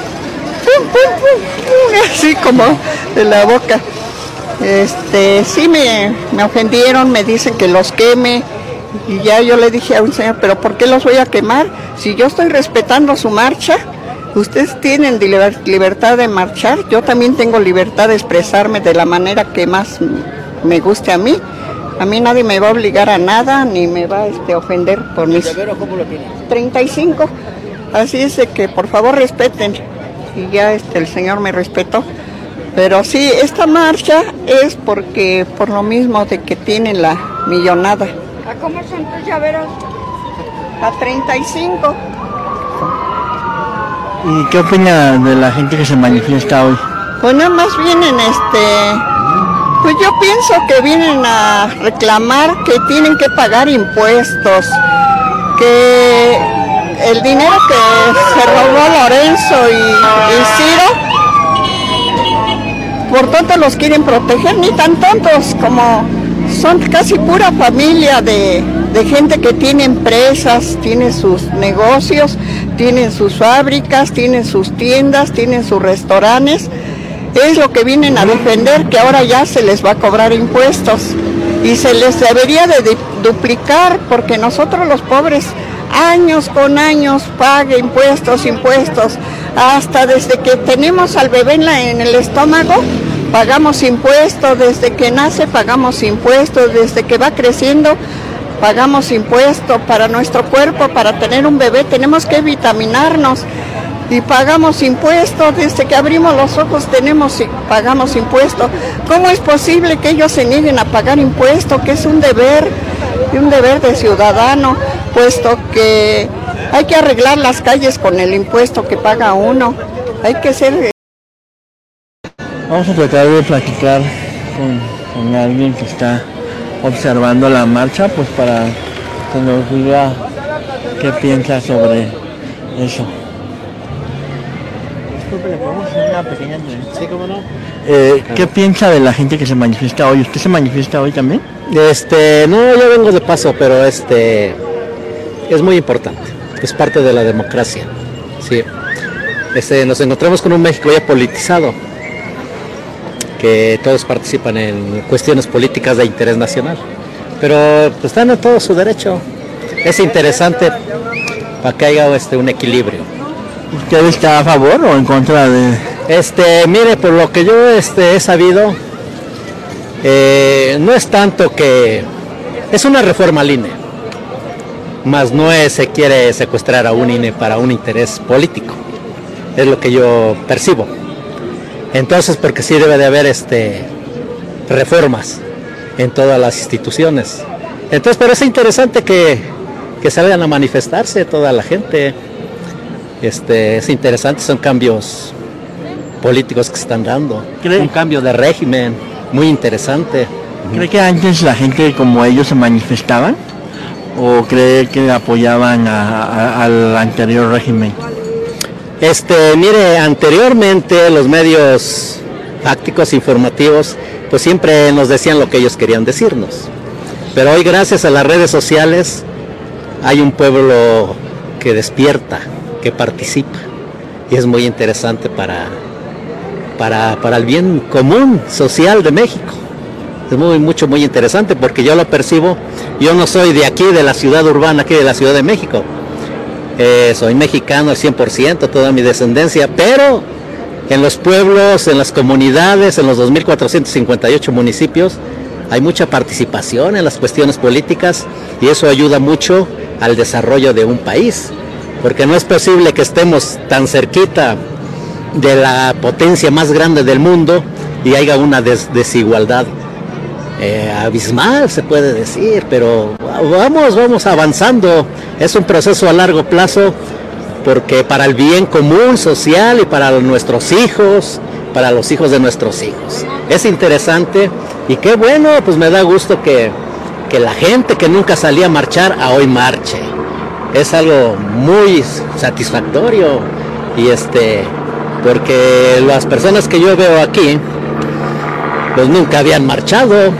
así como de la boca. Este, sí me, me ofendieron, me dicen que los queme. Y ya yo le dije a un señor, pero ¿por qué los voy a quemar? Si yo estoy respetando su marcha, ustedes tienen liber- libertad de marchar, yo también tengo libertad de expresarme de la manera que más me guste a mí. A mí nadie me va a obligar a nada, ni me va este, a ofender por mis... cómo lo tiene? 35. Así es de que por favor respeten. Y ya este el señor me respetó. Pero sí, esta marcha es porque por lo mismo de que tienen la millonada. ¿A cómo son tus llaveros? A 35. ¿Y qué opina de la gente que se manifiesta hoy? Pues nada más vienen este pues yo pienso que vienen a reclamar que tienen que pagar impuestos, que el dinero que se robó Lorenzo y, y Ciro, por tanto los quieren proteger, ni tan tontos como son casi pura familia de, gente que tiene empresas, tiene sus negocios, tienen sus fábricas, tienen sus tiendas, tienen sus restaurantes. Es lo que vienen a defender, que ahora ya se les va a cobrar impuestos y se les debería de duplicar porque nosotros los pobres años con años pague impuestos, impuestos, hasta desde que tenemos al bebé en el estómago pagamos impuestos, desde que nace pagamos impuestos, desde que va creciendo pagamos impuestos para nuestro cuerpo, para tener un bebé tenemos que vitaminarnos y pagamos impuestos, desde que abrimos los ojos tenemos y pagamos impuestos. ¿Cómo es posible que ellos se nieguen a pagar impuestos, que es un deber, un deber de ciudadano, puesto que hay que arreglar las calles con el impuesto que paga uno? Hay que ser Vamos a tratar de platicar con, con alguien que está observando la marcha, pues para que nos diga qué piensa sobre eso. Disculpe, ¿le podemos hacer una pequeña entrevista? Sí, cómo no. ¿Qué piensa de la gente que se manifiesta hoy? ¿Usted se manifiesta hoy también? Este, no, yo vengo de paso, pero este es muy importante. Es parte de la democracia. Sí. Este, nos encontramos con un México ya politizado, que todos participan en cuestiones políticas de interés nacional. Pero pues, están en todo su derecho. Es interesante para que haya este, un equilibrio. ¿Usted está a favor o en contra de...? Este, mire, por lo que yo este, he sabido, eh, no es tanto que es una reforma al INE, más no es, se quiere secuestrar a un INE para un interés político, es lo que yo percibo. Entonces, porque sí debe de haber este, reformas en todas las instituciones. Entonces, pero es interesante que, que salgan a manifestarse toda la gente. Este, es interesante, son cambios políticos que se están dando. Un cambio de régimen muy interesante. ¿Cree que antes la gente como ellos se manifestaban? ¿O cree que apoyaban a- a- al anterior régimen? Este, mire, anteriormente los medios fácticos informativos pues siempre nos decían lo que ellos querían decirnos. Pero hoy gracias a las redes sociales hay un pueblo que despierta, que participa. Y es muy interesante para, para, para el bien común social de México. Es muy, mucho, muy interesante porque yo lo percibo. Yo no soy de aquí, de la ciudad urbana, aquí de la Ciudad de México. Eh, soy mexicano al 100%, toda mi descendencia, pero en los pueblos, en las comunidades, en los 2.458 municipios, hay mucha participación en las cuestiones políticas y eso ayuda mucho al desarrollo de un país, porque no es posible que estemos tan cerquita de la potencia más grande del mundo y haya una desigualdad eh, abismal, se puede decir, pero vamos, vamos avanzando. Es un proceso a largo plazo porque para el bien común social y para nuestros hijos, para los hijos de nuestros hijos. Es interesante y qué bueno, pues me da gusto que, que la gente que nunca salía a marchar a hoy marche. Es algo muy satisfactorio y este porque las personas que yo veo aquí pues nunca habían marchado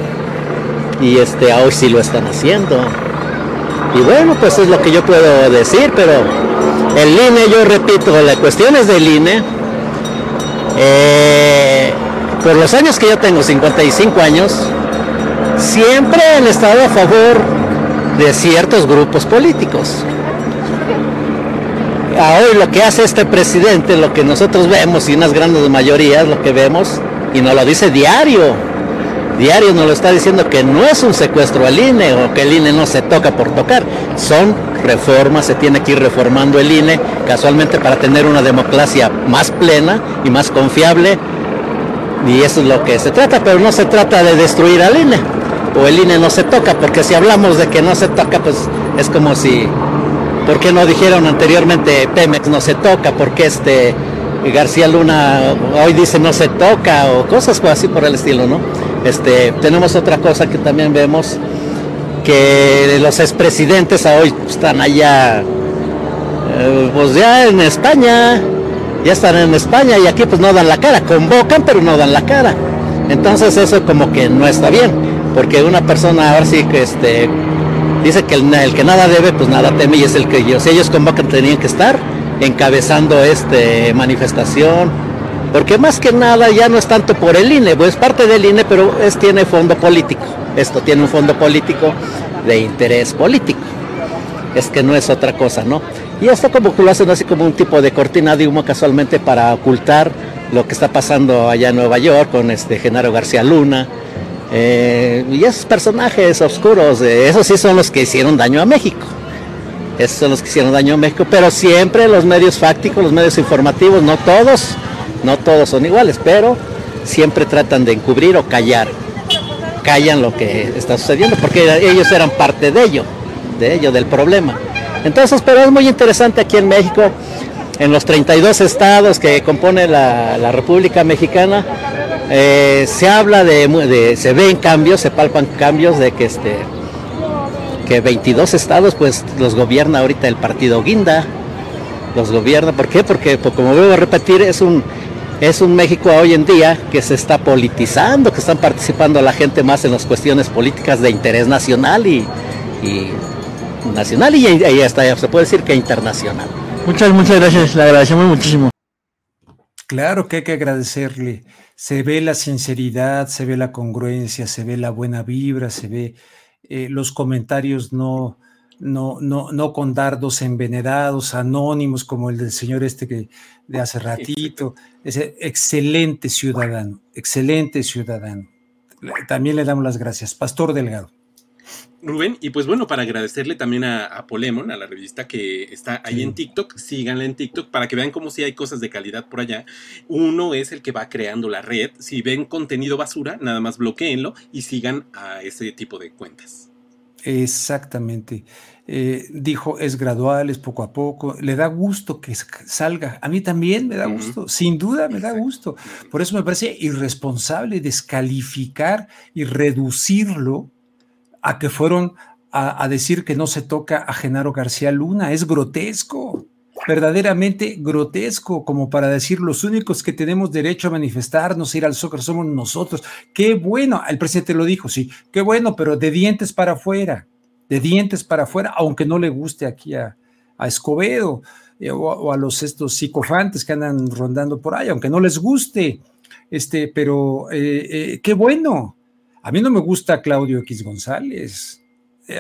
y este hoy sí lo están haciendo. Y bueno, pues es lo que yo puedo decir, pero el INE, yo repito, la cuestión es del INE. Eh, por los años que yo tengo, 55 años, siempre han estado a favor de ciertos grupos políticos. Hoy lo que hace este presidente, lo que nosotros vemos y unas grandes mayorías, lo que vemos, y nos lo dice diario, diario nos lo está diciendo que no es un secuestro al INE o que el INE no se toca por tocar, son reformas, se tiene que ir reformando el INE casualmente para tener una democracia más plena y más confiable. Y eso es lo que se trata, pero no se trata de destruir al INE. O el INE no se toca, porque si hablamos de que no se toca, pues es como si, ¿por qué no dijeron anteriormente Pemex no se toca? porque este García Luna hoy dice no se toca o cosas así por el estilo, ¿no? Este, tenemos otra cosa que también vemos, que los expresidentes hoy están allá, eh, pues ya en España, ya están en España y aquí pues no dan la cara, convocan pero no dan la cara. Entonces eso como que no está bien, porque una persona ahora sí que este dice que el, que nada debe pues nada teme y es el que ellos, si ellos convocan tenían que estar encabezando este manifestación, porque más que nada ya no es tanto por el INE, pues parte del INE, pero es tiene fondo político. Esto tiene un fondo político de interés político. Es que no es otra cosa, ¿no? Y esto como que lo hacen así como un tipo de cortina de humo casualmente para ocultar lo que está pasando allá en Nueva York con este Genaro García Luna. Eh, y esos personajes oscuros, eh, esos sí son los que hicieron daño a México. Esos son los que hicieron daño a México, pero siempre los medios fácticos, los medios informativos, no todos, no todos son iguales, pero siempre tratan de encubrir o callar. Callan lo que está sucediendo, porque ellos eran parte de ello, de ello, del problema. Entonces, pero es muy interesante aquí en México, en los 32 estados que compone la, República Mexicana, eh, se habla de, se ven cambios, se palpan cambios de que este que 22 estados pues los gobierna ahorita el partido Guinda, los gobierna, ¿por qué? Porque pues, como veo a repetir es un es un México hoy en día que se está politizando, que están participando la gente más en las cuestiones políticas de interés nacional y, nacional y ahí hasta se puede decir que internacional. Muchas, muchas gracias, le agradecemos muchísimo. Claro que hay que agradecerle. Se ve la sinceridad, se ve la congruencia, se ve la buena vibra, se ve eh, los comentarios no, no, no, no con dardos envenenados, anónimos como el del señor este que de hace ratito. Es excelente ciudadano, excelente ciudadano. También le damos las gracias. Pastor Delgado. Rubén, y pues bueno, para agradecerle también a, Polemon, a la revista que está ahí en TikTok, síganla en TikTok para que vean cómo si hay cosas de calidad por allá. Uno es el que va creando la red. Si ven contenido basura, nada más bloqueenlo y sigan a ese tipo de cuentas. Exactamente. Eh, dijo, es gradual, es poco a poco, le da gusto que salga. A mí también me da gusto, sin duda me da gusto. Por eso me parece irresponsable descalificar y reducirlo a que fueron a, decir que no se toca a Genaro García Luna. Es grotesco, verdaderamente grotesco, como para decir los únicos que tenemos derecho a manifestarnos, ir al Zócalo somos nosotros. Qué bueno, el presidente lo dijo, sí, qué bueno, pero de dientes para afuera de dientes para afuera, aunque no le guste aquí a, Escobedo eh, o, a los estos psicofantes que andan rondando por ahí, aunque no les guste, este, pero eh, qué bueno. A mí no me gusta Claudio X González.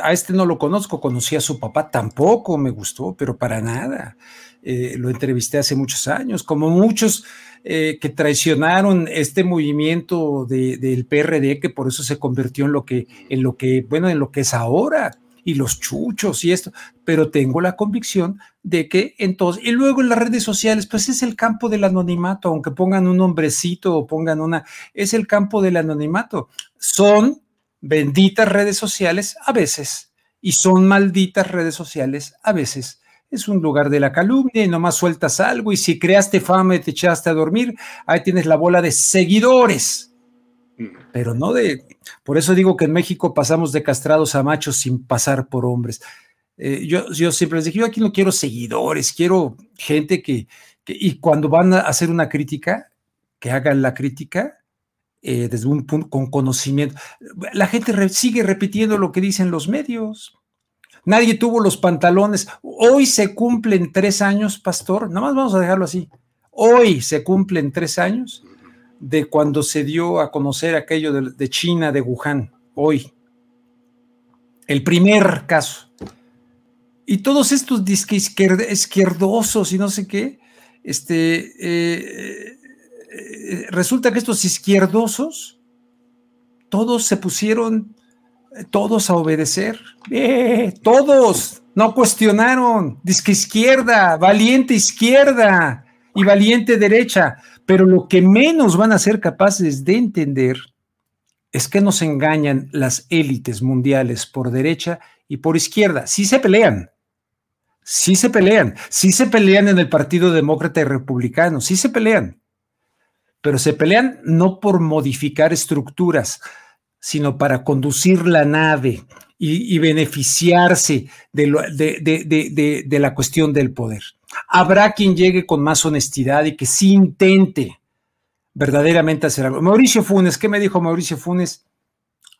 A este no lo conozco, conocí a su papá, tampoco me gustó, pero para nada. lo entrevisté hace muchos años, como muchos eh, que traicionaron este movimiento del PRD, que por eso se convirtió en lo que, en lo que, bueno, en lo que es ahora, y los chuchos y esto, pero tengo la convicción de que entonces, y luego en las redes sociales, pues es el campo del anonimato, aunque pongan un hombrecito o pongan una, es el campo del anonimato. Son benditas redes sociales a veces y son malditas redes sociales a veces es un lugar de la calumnia y nomás sueltas algo y si creaste fama y te echaste a dormir, ahí tienes la bola de seguidores. Pero no de... Por eso digo que en México pasamos de castrados a machos sin pasar por hombres. Eh, yo, yo siempre les dije, yo aquí no quiero seguidores, quiero gente que, y cuando van a hacer una crítica, que hagan la crítica eh, desde un punto con conocimiento. La gente sigue repitiendo lo que dicen los medios. Nadie tuvo los pantalones. Hoy se cumplen tres años, pastor. Nada más vamos a dejarlo así. Hoy se cumplen tres años de cuando se dio a conocer aquello de, China, de Wuhan. Hoy. El primer caso. Y todos estos disques izquierdosos y no sé qué, este, eh, eh, resulta que estos izquierdosos, todos se pusieron todos a obedecer. Eh, todos, no cuestionaron. Disque izquierda, valiente izquierda y valiente derecha. Pero lo que menos van a ser capaces de entender es que nos engañan las élites mundiales por derecha y por izquierda. Sí se pelean, sí se pelean, sí se pelean en el Partido Demócrata y Republicano, sí se pelean, pero se pelean no por modificar estructuras, sino para conducir la nave y, beneficiarse de, la cuestión del poder. Habrá quien llegue con más honestidad y que sí intente verdaderamente hacer algo. Mauricio Funes, ¿qué me dijo Mauricio Funes?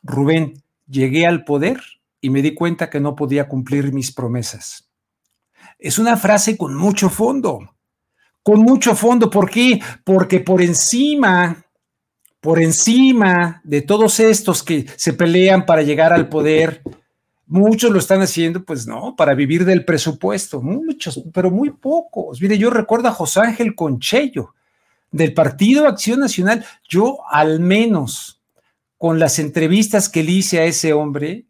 Rubén, llegué al poder y me di cuenta que no podía cumplir mis promesas. Es una frase con mucho fondo, con mucho fondo. ¿Por qué? Porque por encima por encima de todos estos que se pelean para llegar al poder, muchos lo están haciendo, pues no, para vivir del presupuesto, muchos, pero muy pocos. Mire, yo recuerdo a José Ángel Conchello del Partido Acción Nacional, yo al menos con las entrevistas que le hice a ese hombre,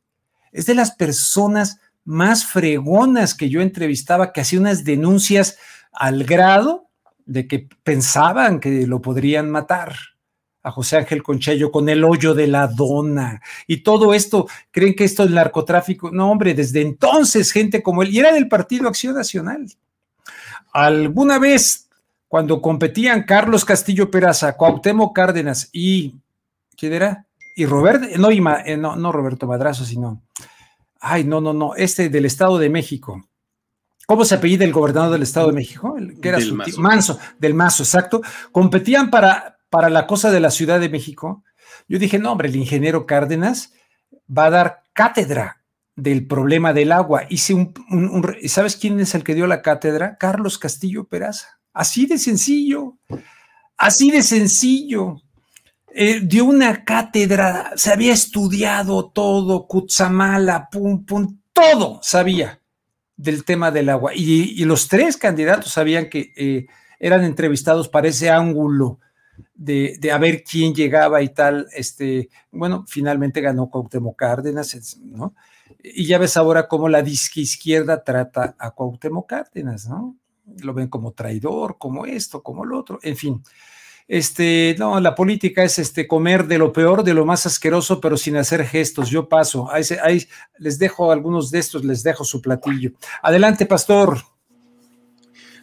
es de las personas más fregonas que yo entrevistaba, que hacía unas denuncias al grado de que pensaban que lo podrían matar a José Ángel Conchello con el hoyo de la dona y todo esto, creen que esto es narcotráfico. No, hombre, desde entonces gente como él, y era del Partido Acción Nacional. Alguna vez, cuando competían Carlos Castillo Peraza, Cuauhtémoc Cárdenas y, ¿quién era? Y Roberto, no, eh, no, no Roberto Madrazo, sino, ay, no, no, no, este del Estado de México. ¿Cómo se apellida el gobernador del Estado de México? que era su Manso, del Mazo, exacto. Competían para, para la cosa de la Ciudad de México, yo dije, no, hombre, el ingeniero Cárdenas va a dar cátedra del problema del agua. Hice un, ¿sabes quién es el que dio la cátedra? Carlos Castillo Peraza. Así de sencillo, así de sencillo. Eh, dio una cátedra, se había estudiado todo, Cutzamala, pum, pum, todo sabía del tema del agua. Y, los tres candidatos sabían que eh, eran entrevistados para ese ángulo de, de, a ver quién llegaba y tal, este, bueno, finalmente ganó Cuauhtémoc Cárdenas, ¿no? Y ya ves ahora cómo la disque izquierda trata a Cuauhtémoc Cárdenas, ¿no? Lo ven como traidor, como esto, como lo otro, en fin. Este, no, la política es este comer de lo peor, de lo más asqueroso, pero sin hacer gestos. Yo paso. Ahí, ahí les dejo algunos de estos, les dejo su platillo. Adelante, pastor.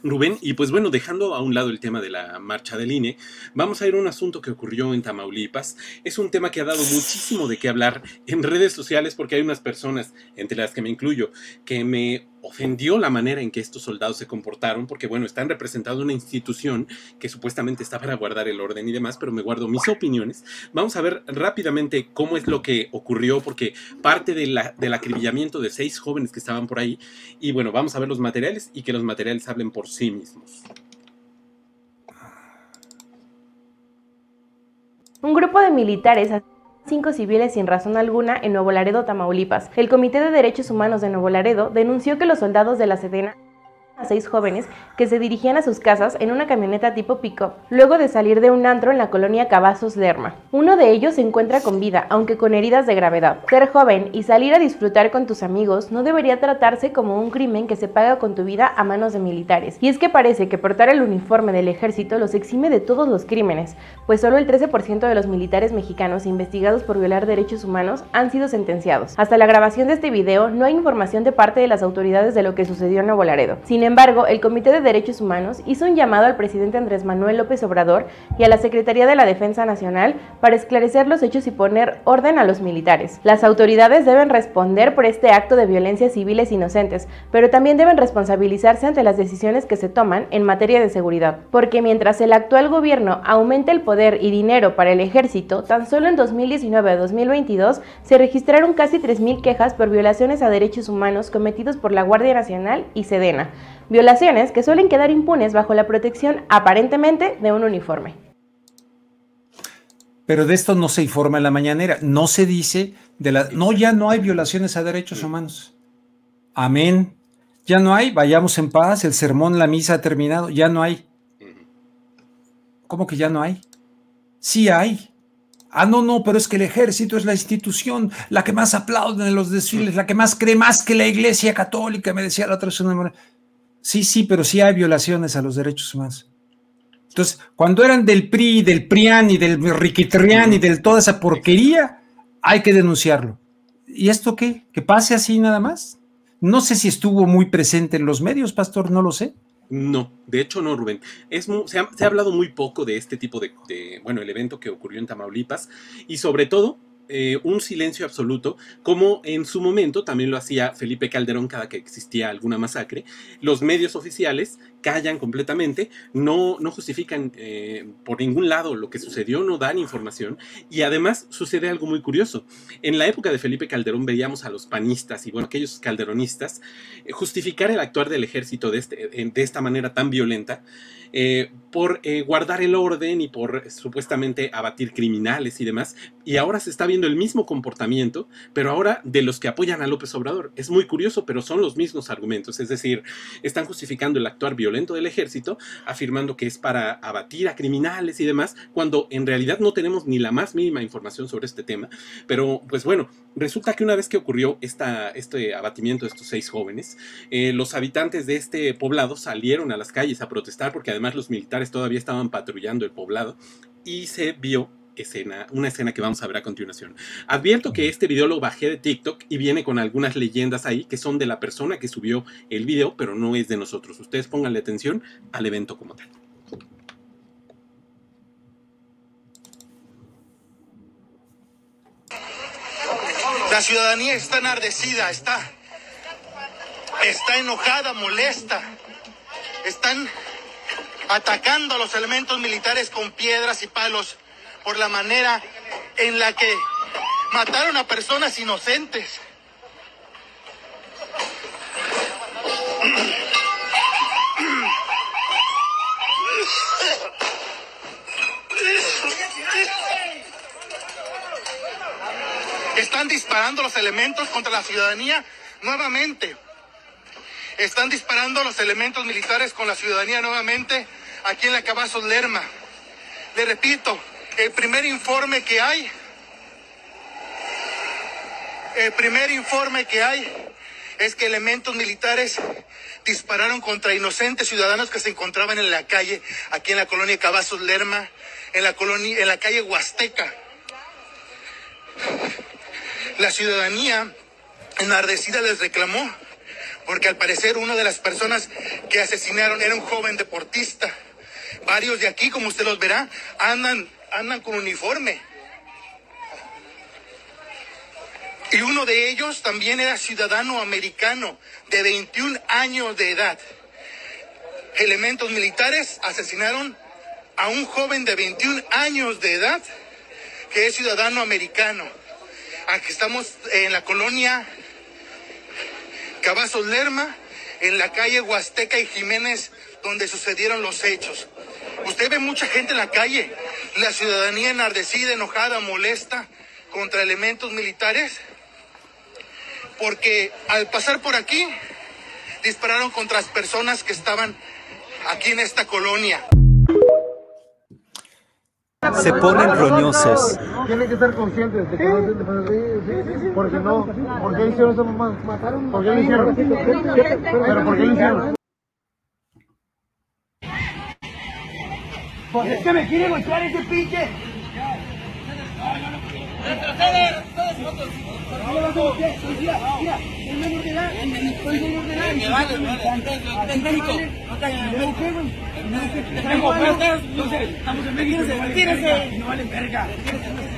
Rubén. Y pues bueno, dejando a un lado el tema de la marcha del INE, vamos a ir a un asunto que ocurrió en Tamaulipas. Es un tema que ha dado muchísimo de qué hablar en redes sociales porque hay unas personas, entre las que me incluyo, que me ofendió la manera en que estos soldados se comportaron, porque bueno, están representando una institución que supuestamente está para guardar el orden y demás, pero me guardo mis opiniones. Vamos a ver rápidamente cómo es lo que ocurrió, porque parte de la, del acribillamiento de seis jóvenes que estaban por ahí, y bueno, vamos a ver los materiales y que los materiales hablen por sí mismos. Un grupo de militares cinco civiles sin razón alguna en Nuevo Laredo, Tamaulipas. El Comité de Derechos Humanos de Nuevo Laredo denunció que los soldados de la Sedena seis jóvenes que se dirigían a sus casas en una camioneta tipo pick-up, luego de salir de un antro en la colonia Cavazos Lerma. Uno de ellos se encuentra con vida, aunque con heridas de gravedad. Ser joven y salir a disfrutar con tus amigos no debería tratarse como un crimen que se paga con tu vida a manos de militares. Y es que parece que portar el uniforme del ejército los exime de todos los crímenes, pues solo el 13% de los militares mexicanos investigados por violar derechos humanos han sido sentenciados. Hasta la grabación de este video no hay información de parte de las autoridades de lo que sucedió en Nuevo Laredo. Sin embargo, el Comité de Derechos Humanos hizo un llamado al presidente Andrés Manuel López Obrador y a la Secretaría de la Defensa Nacional para esclarecer los hechos y poner orden a los militares. Las autoridades deben responder por este acto de violencia civiles inocentes, pero también deben responsabilizarse ante las decisiones que se toman en materia de seguridad, porque mientras el actual gobierno aumenta el poder y dinero para el ejército, tan solo en 2019-2022 se registraron casi 3.000 quejas por violaciones a derechos humanos cometidos por la Guardia Nacional y Sedena, violaciones que suelen quedar impunes bajo la protección aparentemente de un uniforme. Pero de esto no se informa en la mañanera, no se dice de la... No, ya no hay violaciones a derechos humanos. Amén. Ya no hay, vayamos en paz, el sermón, la misa ha terminado, ya no hay. ¿Cómo que ya no hay? Sí hay. Ah, no, no, pero es que el ejército es la institución, la que más aplauden en los desfiles, la que más cree más que la iglesia católica, me decía la otra persona. Sí, sí, pero sí hay violaciones a los derechos humanos. Entonces, cuando eran del PRI, del PRIAN y del Riquitrián y de toda esa porquería, hay que denunciarlo. ¿Y esto qué? ¿Que pase así nada más? No sé si estuvo muy presente en los medios, pastor, no lo sé. No, de hecho no, Rubén. Se, ha, hablado muy poco de este tipo de, de, bueno, el evento que ocurrió en Tamaulipas y sobre todo eh, un silencio absoluto, como en su momento también lo hacía Felipe Calderón cada que existía alguna masacre. Los medios oficiales callan completamente, no, no justifican eh, por ningún lado lo que sucedió, no dan información y además sucede algo muy curioso. En la época de Felipe Calderón veíamos a los panistas y bueno, aquellos calderonistas eh, justificar el actuar del ejército de, este, de esta manera tan violenta eh, por guardar el orden y por supuestamente abatir criminales y demás. Y ahora se está viendo el mismo comportamiento, pero ahora de los que apoyan a López Obrador. Es muy curioso, pero son los mismos argumentos. Es decir, están justificando el actuar violento del ejército, afirmando que es para abatir a criminales y demás, cuando en realidad no tenemos ni la más mínima información sobre este tema. Pero pues bueno, resulta que una vez que ocurrió esta, este abatimiento de estos seis jóvenes, eh, los habitantes de este poblado salieron a las calles a protestar porque además los militares todavía estaban patrullando el poblado y se vio escena, una escena que vamos a ver a continuación. Advierto que este video lo bajé de TikTok y viene con algunas leyendas ahí que son de la persona que subió el video, pero no es de nosotros. Ustedes pónganle atención al evento como tal. La ciudadanía está enardecida, está, está enojada, molesta. Están atacando a los elementos militares con piedras y palos por la manera en la que mataron a personas inocentes. Están disparando los elementos contra la ciudadanía nuevamente. Están disparando los elementos militares con la ciudadanía nuevamente aquí en la Cavazos Lerma. Le repito, el primer informe que hay, el primer informe que hay es que elementos militares dispararon contra inocentes ciudadanos que se encontraban en la calle, aquí en la colonia Cavazos Lerma, en la en la calle Huasteca. La ciudadanía enardecida les reclamó, porque al parecer una de las personas que asesinaron era un joven deportista. Varios de aquí, como usted los verá, andan andan con uniforme. Y uno de ellos también era ciudadano americano de 21 años de edad. Elementos militares asesinaron a un joven de 21 años de edad que es ciudadano americano. Aquí estamos en la colonia Cavazos Lerma, en la calle Huasteca y Jiménez, donde sucedieron los hechos. Usted ve mucha gente en la calle, la ciudadanía enardecida, enojada, molesta contra elementos militares, porque al pasar por aquí dispararon contra las personas que estaban aquí en esta colonia. Se ponen roñosos. Tienen que estar conscientes de que no sí, porque no, ¿por qué hicieron esa mamá? ¿Por qué lo hicieron? ¿Pero por qué lo hicieron? Pues es que me quiere golpear ese pinche. Retrocede, retrocede, Mira, mira, es menor de edad, soy menor de edad. Me vale, vale. En México. Tengo ofertas, estamos en México. Retírese. No vale verga.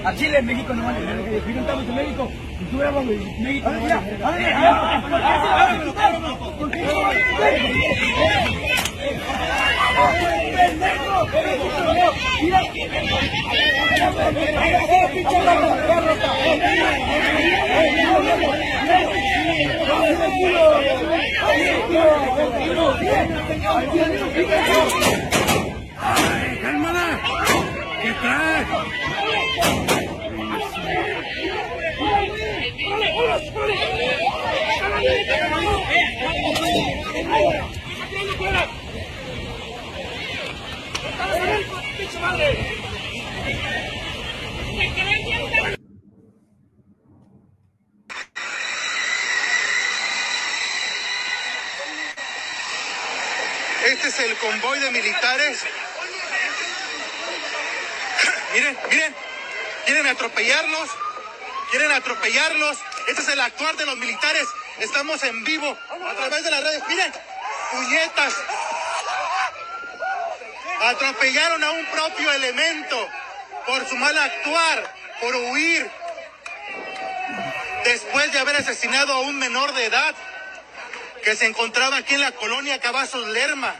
A Chile, México no vale verga. No estamos en México. Y tú güey. México no. ¡Pendejo! ¡Mira! ¡Ay, cálmala! ¿Qué traes? Este es el convoy de militares. miren, miren, quieren atropellarlos, quieren atropellarlos. Este es el actuar de los militares. Estamos en vivo a través de las redes. Miren, puñetas. Atropellaron a un propio elemento por su mal actuar, por huir, después de haber asesinado a un menor de edad que se encontraba aquí en la colonia Cavazos Lerma.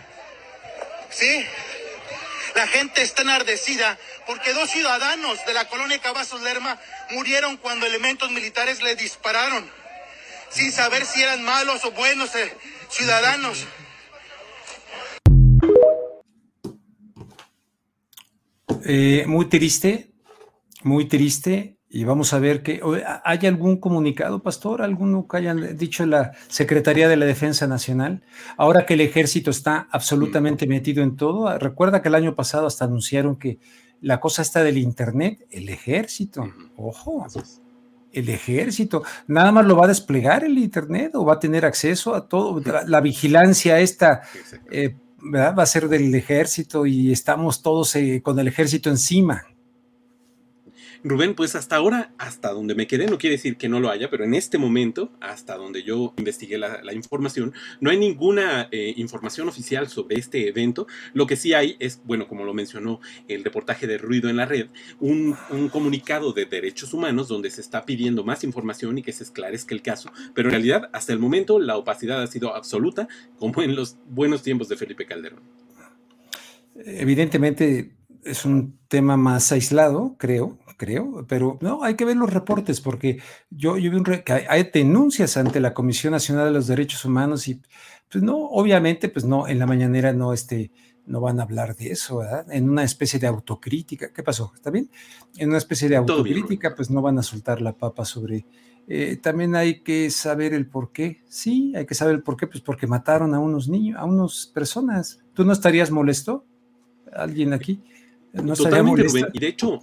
¿Sí? La gente está enardecida porque dos ciudadanos de la colonia Cavazos Lerma murieron cuando elementos militares les dispararon, sin saber si eran malos o buenos eh, ciudadanos. Eh, muy triste, muy triste. Y vamos a ver que hay algún comunicado, pastor, alguno que hayan dicho la Secretaría de la Defensa Nacional. Ahora que el ejército está absolutamente metido en todo, recuerda que el año pasado hasta anunciaron que la cosa está del internet, el ejército, ojo, el ejército, nada más lo va a desplegar el internet o va a tener acceso a todo, la, vigilancia esta eh, va a ser del ejército y estamos todos eh, con el ejército encima. Rubén, pues hasta ahora, hasta donde me quedé, no quiere decir que no lo haya, pero en este momento, hasta donde yo investigué la, información, no hay ninguna eh, información oficial sobre este evento. Lo que sí hay es, bueno, como lo mencionó el reportaje de Ruido en la Red, un, comunicado de derechos humanos donde se está pidiendo más información y que se esclarezca el caso, pero en realidad, hasta el momento, la opacidad ha sido absoluta, como en los buenos tiempos de Felipe Calderón. Evidentemente es un tema más aislado, creo, creo, pero no, hay que ver los reportes porque yo, yo vi un que hay, denuncias ante la Comisión Nacional de los Derechos Humanos y pues no, obviamente, pues no, en la mañanera no, este, no van a hablar de eso, ¿verdad? En una especie de autocrítica, ¿qué pasó? ¿Está bien? En una especie de autocrítica, pues no van a soltar la papa sobre... Eh, también hay que saber el por qué. Sí, hay que saber el por qué, pues porque mataron a unos niños, a unas personas. ¿Tú no estarías molesto? ¿Alguien aquí? No Totalmente, Rubén. Y de hecho,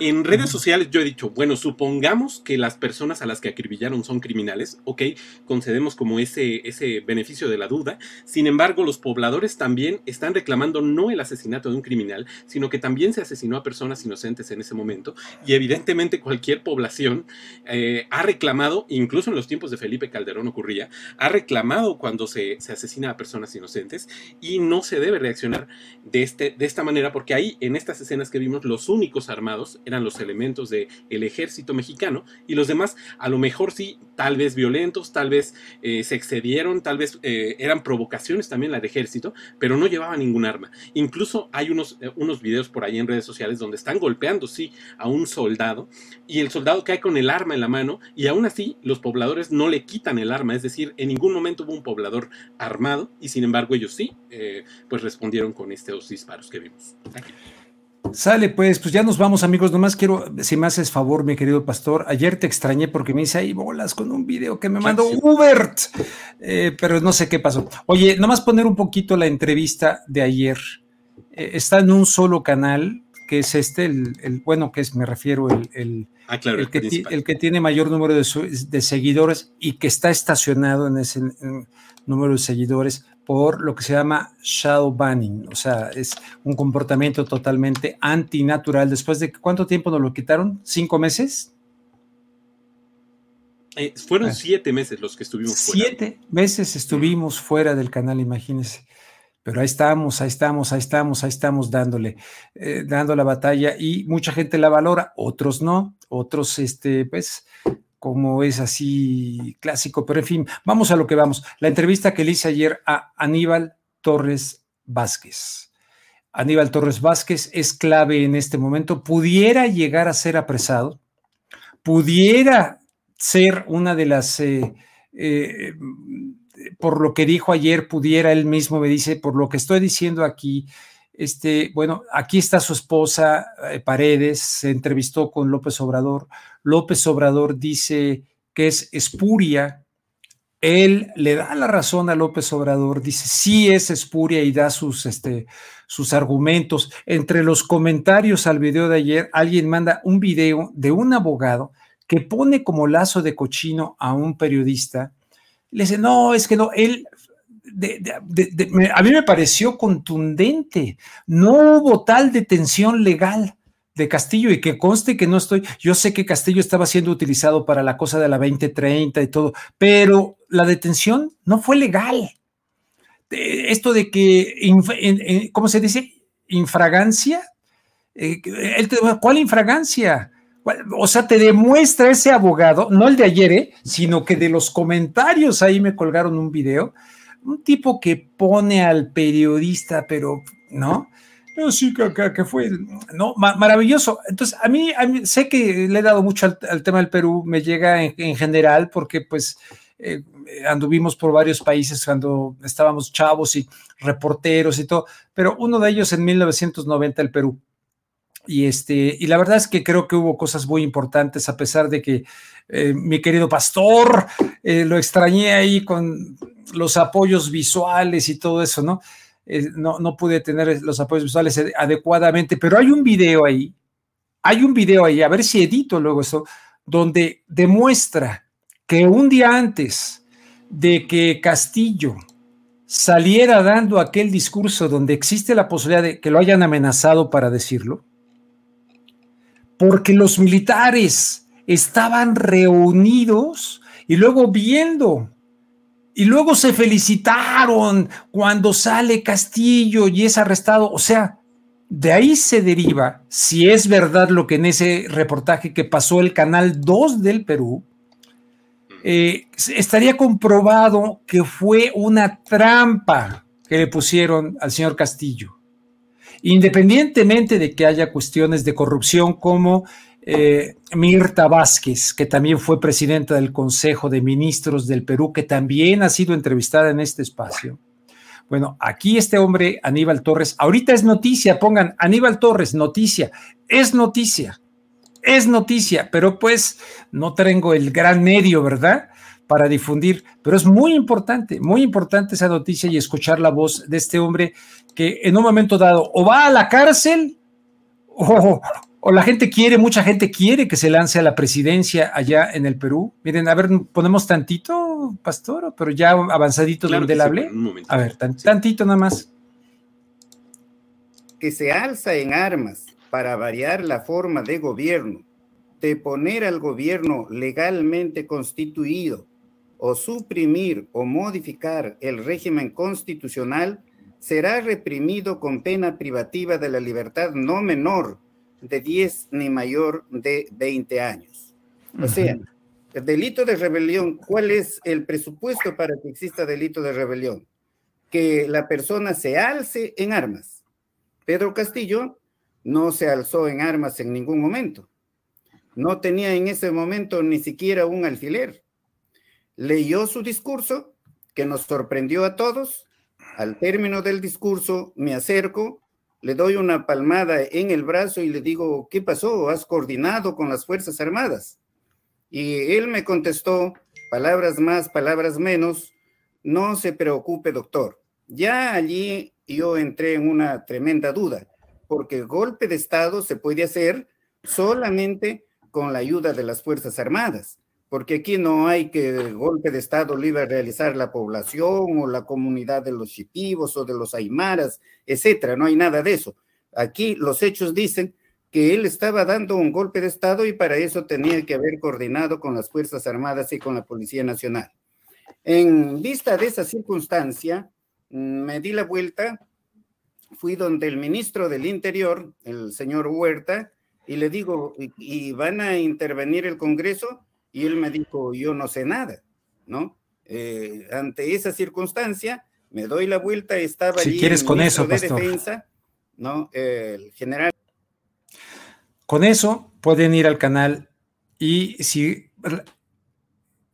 en redes sociales yo he dicho, bueno, supongamos que las personas a las que acribillaron son criminales, ok, concedemos como ese, ese beneficio de la duda. Sin embargo, los pobladores también están reclamando no el asesinato de un criminal, sino que también se asesinó a personas inocentes en ese momento. Y evidentemente cualquier población eh, ha reclamado, incluso en los tiempos de Felipe Calderón ocurría, ha reclamado cuando se, se asesina a personas inocentes y no se debe reaccionar de, este, de esta manera porque ahí, en estas escenas que vimos, los únicos armados eran los elementos del el ejército mexicano y los demás a lo mejor sí, tal vez violentos, tal vez eh, se excedieron, tal vez eh, eran provocaciones también la del ejército, pero no llevaban ningún arma. Incluso hay unos, eh, unos videos por ahí en redes sociales donde están golpeando, sí, a un soldado y el soldado cae con el arma en la mano y aún así los pobladores no le quitan el arma, es decir, en ningún momento hubo un poblador armado y sin embargo ellos sí, pues respondieron con estos disparos que vimos. Sale, pues, pues ya nos vamos, amigos. Nomás quiero, si me haces favor, mi querido pastor. Ayer te extrañé porque me hice ahí bolas con un video que me mandó Hubert, eh, pero no sé qué pasó. Oye, nomás poner un poquito la entrevista de ayer. Eh, está en un solo canal, que es este, el, bueno, que es, me refiero, el, ah, claro, el, que, el, que, tiene mayor número de, de, seguidores y que está estacionado en ese número de seguidores por lo que se llama shadow banning, o sea, es un comportamiento totalmente antinatural. Después de cuánto tiempo nos lo quitaron, cinco meses. Eh, fueron ah. siete meses los que estuvimos fuera. Siete meses estuvimos fuera del canal, imagínense. Pero ahí estamos, ahí estamos, ahí estamos, ahí estamos dándole, eh, dando la batalla y mucha gente la valora, otros no, otros, este, pues, como es así clásico, pero en fin, vamos a lo que vamos. La entrevista que le hice ayer a Aníbal Torres Vázquez. Aníbal Torres Vázquez es clave en este momento, pudiera llegar a ser apresado, pudiera ser una de las, eh, eh, por lo que dijo ayer, pudiera él mismo, me dice, por lo que estoy diciendo aquí, este, bueno, aquí está su esposa, eh, Paredes, se entrevistó con López Obrador. López Obrador dice que es espuria. Él le da la razón a López Obrador, dice sí es espuria y da sus, este, sus argumentos. Entre los comentarios al video de ayer, alguien manda un video de un abogado que pone como lazo de cochino a un periodista. Le dice, no, es que no, él a mí me pareció contundente. No hubo tal detención legal de Castillo y que conste que no estoy, yo sé que Castillo estaba siendo utilizado para la cosa de la 2030 y todo, pero la detención no fue legal. Esto de que, ¿cómo se dice? Infragancia. Eh, ¿Cuál infragancia? O sea, te demuestra ese abogado, no el de ayer, ¿eh? sino que de los comentarios ahí me colgaron un video un tipo que pone al periodista, pero, ¿no? Pero sí, que, fue, ¿no? maravilloso. Entonces, a mí, sé que le he dado mucho al, tema del Perú, me llega en, general, porque pues eh, anduvimos por varios países cuando estábamos chavos y reporteros y todo, pero uno de ellos en 1990, el Perú. Y, este, y la verdad es que creo que hubo cosas muy importantes, a pesar de que eh, mi querido pastor eh, lo extrañé ahí con los apoyos visuales y todo eso, ¿no? Eh, no, no pude tener los apoyos visuales adecuadamente, pero hay un video ahí, hay un video ahí, a ver si edito luego eso, donde demuestra que un día antes de que Castillo saliera dando aquel discurso donde existe la posibilidad de que lo hayan amenazado para decirlo, porque los militares estaban reunidos y luego viendo y luego se felicitaron cuando sale Castillo y es arrestado. O sea, de ahí se deriva, si es verdad lo que en ese reportaje que pasó el Canal 2 del Perú, eh, estaría comprobado que fue una trampa que le pusieron al señor Castillo. Independientemente de que haya cuestiones de corrupción como eh, Mirta Vázquez, que también fue presidenta del Consejo de Ministros del Perú, que también ha sido entrevistada en este espacio. Bueno, aquí este hombre, Aníbal Torres, ahorita es noticia, pongan Aníbal Torres, noticia, es noticia, es noticia, pero pues no tengo el gran medio, ¿verdad? Para difundir, pero es muy importante, muy importante esa noticia y escuchar la voz de este hombre que en un momento dado o va a la cárcel o, o la gente quiere, mucha gente quiere que se lance a la presidencia allá en el Perú. Miren, a ver, ponemos tantito, pastor, pero ya avanzadito donde él hable. a ver, tantito nada más. Que se alza en armas para variar la forma de gobierno, de poner al gobierno legalmente constituido o suprimir o modificar el régimen constitucional, será reprimido con pena privativa de la libertad no menor de 10 ni mayor de 20 años. O sea, el delito de rebelión, ¿cuál es el presupuesto para que exista delito de rebelión? Que la persona se alce en armas. Pedro Castillo no se alzó en armas en ningún momento. No tenía en ese momento ni siquiera un alfiler. Leyó su discurso, que nos sorprendió a todos. Al término del discurso me acerco, le doy una palmada en el brazo y le digo, ¿qué pasó? ¿Has coordinado con las Fuerzas Armadas? Y él me contestó, palabras más, palabras menos, no se preocupe, doctor. Ya allí yo entré en una tremenda duda, porque golpe de Estado se puede hacer solamente con la ayuda de las Fuerzas Armadas, porque aquí no hay que golpe de Estado lo iba a realizar la población o la comunidad de los chipivos o de los aymaras, etcétera, no hay nada de eso. Aquí los hechos dicen que él estaba dando un golpe de Estado y para eso tenía que haber coordinado con las Fuerzas Armadas y con la Policía Nacional. En vista de esa circunstancia, mm, me di la vuelta, fui donde el ministro del Interior, el señor Huerta, y le digo, ¿y, van a intervenir el Congreso? Y él me dijo, yo no sé nada, ¿no? Eh, ante esa circunstancia, me doy la vuelta, estaba si quieres con eso, de defensa, ¿no? el general. Con eso pueden ir al canal y si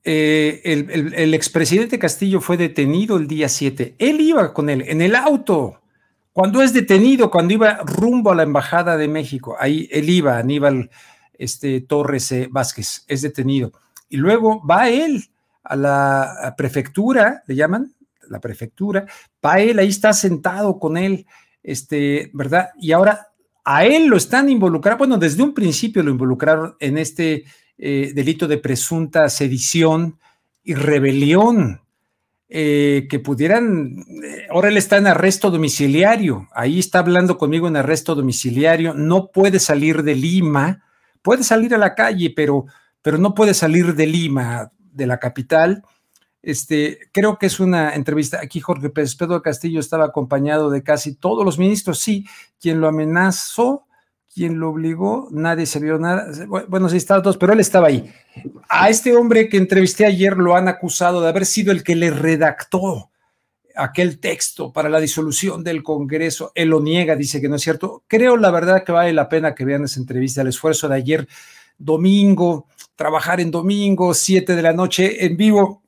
eh, el, el, el, expresidente Castillo fue detenido el día 7, él iba con él en el auto cuando es detenido, cuando iba rumbo a la Embajada de México, ahí él iba, Aníbal este, Torres Vázquez, es detenido. Y luego va él a la prefectura, le llaman, la prefectura, va él, ahí está sentado con él, este, ¿verdad? Y ahora a él lo están involucrando, bueno, desde un principio lo involucraron en este eh, delito de presunta sedición y rebelión eh, que pudieran, eh, ahora él está en arresto domiciliario, ahí está hablando conmigo en arresto domiciliario, no puede salir de Lima, puede salir a la calle, pero, pero no puede salir de Lima, de la capital. Este, creo que es una entrevista. Aquí Jorge Pérez Pedro Castillo estaba acompañado de casi todos los ministros. Sí, quien lo amenazó ¿Quién lo obligó, nadie se vio nada. Bueno, sí, estaban todos, pero él estaba ahí. A este hombre que entrevisté ayer lo han acusado de haber sido el que le redactó aquel texto para la disolución del Congreso. Él lo niega, dice que no es cierto. Creo, la verdad, que vale la pena que vean esa entrevista, el esfuerzo de ayer, domingo, trabajar en domingo, siete de la noche en vivo.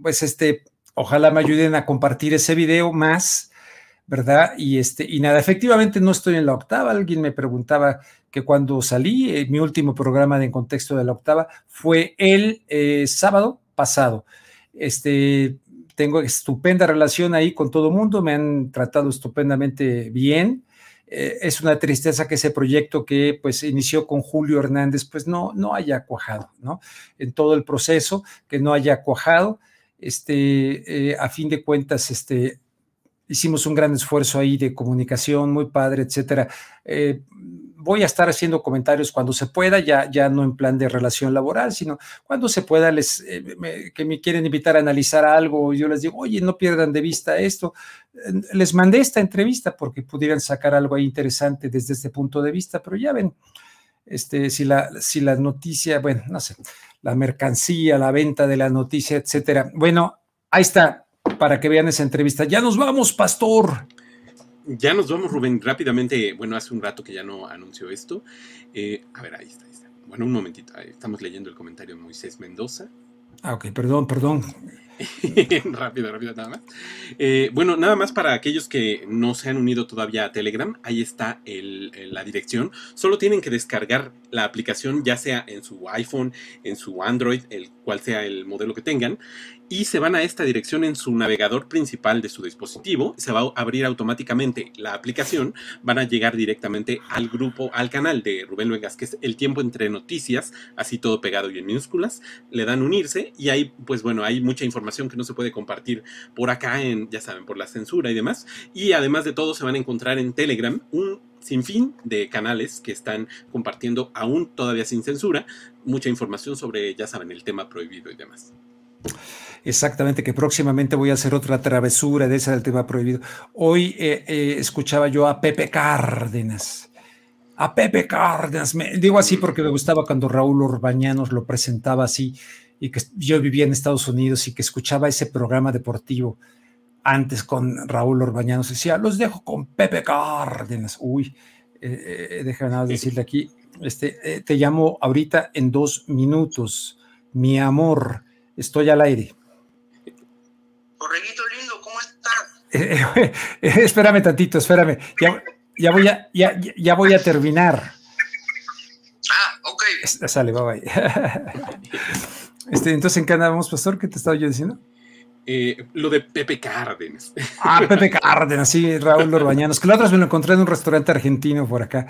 Pues este, ojalá me ayuden a compartir ese video más ¿verdad? Y, este, y nada, efectivamente no estoy en la octava. Alguien me preguntaba que cuando salí, eh, mi último programa de En Contexto de la Octava fue el eh, sábado pasado. Este, tengo estupenda relación ahí con todo el mundo, me han tratado estupendamente bien. Eh, es una tristeza que ese proyecto que pues inició con Julio Hernández pues no, no haya cuajado, ¿no? En todo el proceso, que no haya cuajado. Este, a fin de cuentas, este, hicimos un gran esfuerzo ahí de comunicación, muy padre, etcétera. Eh, voy a estar haciendo comentarios cuando se pueda, ya, ya no en plan de relación laboral, sino cuando se pueda, les, eh, que me quieren invitar a analizar algo, yo les digo, oye, no pierdan de vista esto. Les mandé esta entrevista porque pudieran sacar algo ahí interesante desde este punto de vista, pero ya ven, este, si, la, si la noticia, bueno, no sé, la mercancía, la venta de la noticia, etcétera. Bueno, ahí está, para que vean esa entrevista. Ya nos vamos, pastor. Ya nos vamos, Rubén, rápidamente. Bueno, hace un rato que ya no anunció esto. Eh, a ver, ahí está, ahí está. Bueno, un momentito. Estamos leyendo el comentario de Moisés Mendoza. Ah, ok, perdón, perdón. rápido, rápido, nada más. Eh, bueno, nada más para aquellos que no se han unido todavía a Telegram, ahí está la dirección. Solo tienen que descargar la aplicación, ya sea en su iPhone, en su Android, el cual sea el modelo que tengan, y se van a esta dirección en su navegador principal de su dispositivo, se va a abrir automáticamente la aplicación, van a llegar directamente al grupo, al canal de Rubén Luengas, que es El Tiempo entre Noticias, así todo pegado y en minúsculas, le dan unirse y ahí, pues bueno, hay mucha información que no se puede compartir por acá, en, ya saben, por la censura y demás, y además de todo se van a encontrar en Telegram un sinfín de canales que están compartiendo aún todavía sin censura mucha información sobre, ya saben, el tema prohibido y demás. Exactamente, que próximamente voy a hacer otra travesura de esa del tema prohibido. Hoy eh, eh, escuchaba yo a Pepe Cárdenas a Pepe Cárdenas. Me, digo así porque me gustaba cuando Raúl Urbañanos lo presentaba así y que yo vivía en Estados Unidos y que escuchaba ese programa deportivo antes con Raúl Urbañanos. Decía, los dejo con Pepe Cárdenas. Uy, eh, eh, déjame nada decirle aquí. Este, te llamo ahorita en dos minutos. Mi amor, estoy al aire. Borreguito lindo, ¿cómo estás? Eh, eh, espérame tantito, espérame. Ya, ya voy a, ya, ya voy a terminar. Ah, ok. Sale, bye bye. Este, entonces, ¿en qué andábamos, pastor? ¿Qué te estaba yo diciendo? Eh, lo de Pepe Cárdenas. Ah, Pepe Cárdenas, sí, Raúl Orbañanos, que la otra vez me lo encontré en un restaurante argentino por acá.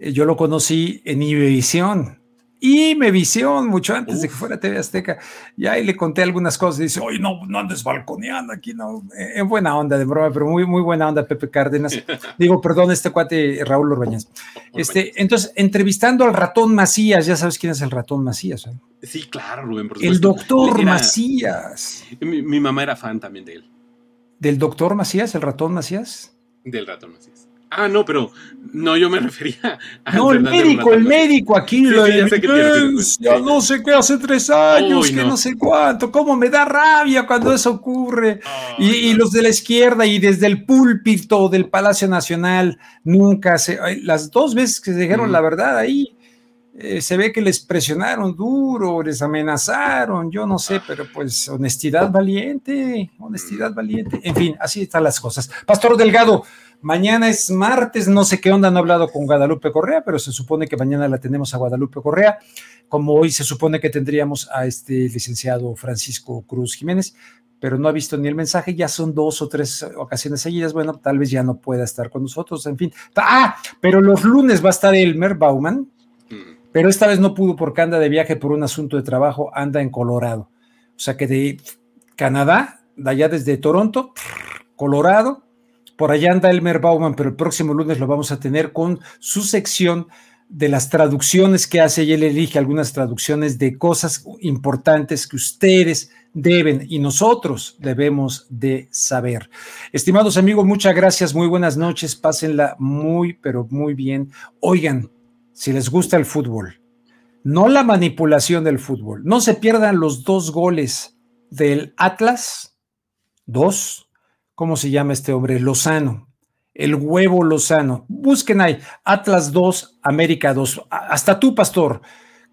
Eh, Yo lo conocí en Ibevisión. Imevisión, mucho antes de que fuera TV Azteca. Y ahí le conté algunas cosas. Y dice, oye, no, no andes balconeando aquí, no. Eh, En buena onda, de broma, pero muy, muy buena onda, Pepe Cárdenas. Digo, perdón, este cuate Raúl Orbañez. Este, entonces, entrevistando al ratón Macías, ya sabes quién es el ratón Macías. ¿eh? Sí, claro, Rubén, por El doctor Era- Macías. Mi, mi mamá era fan también de él, ¿Del doctor Macías, el ratón Macías? del ratón Macías. Ah, no, pero no, yo me refería a. No, el médico, el médico aquí, Sí, sí, evidencia, no sé qué, hace tres años, Uy, que no. no. sé cuánto, cómo me da rabia cuando eso ocurre. y, y los de la izquierda y desde el púlpito del Palacio Nacional, nunca se, las dos veces que se dijeron la verdad ahí, eh, se ve que les presionaron duro, les amenazaron, yo no sé, pero pues honestidad valiente, honestidad valiente. En fin, así están las cosas. Pastor Delgado, mañana es martes, no sé qué onda, no he hablado con Guadalupe Correa, pero se supone que mañana la tenemos a Guadalupe Correa, como hoy se supone que tendríamos a este licenciado Francisco Cruz Jiménez, pero no ha visto ni el mensaje, ya son dos o tres ocasiones seguidas, bueno, tal vez ya no pueda estar con nosotros, en fin. Ah, pero los lunes va a estar Elmer Bauman, pero esta vez no pudo porque anda de viaje por un asunto de trabajo, anda en Colorado. O sea que de Canadá, de allá desde Toronto, Colorado, por allá anda Elmer Bauman, pero el próximo lunes lo vamos a tener con su sección de las traducciones que hace y él elige algunas traducciones de cosas importantes que ustedes deben y nosotros debemos de saber. Estimados amigos, muchas gracias, muy buenas noches, pásenla muy, pero muy bien. Oigan, si les gusta el fútbol, no la manipulación del fútbol, no se pierdan los dos goles del Atlas, dos, ¿cómo se llama este hombre? Lozano, el huevo Lozano. Busquen ahí, Atlas 2, América 2. A- Hasta tú, pastor,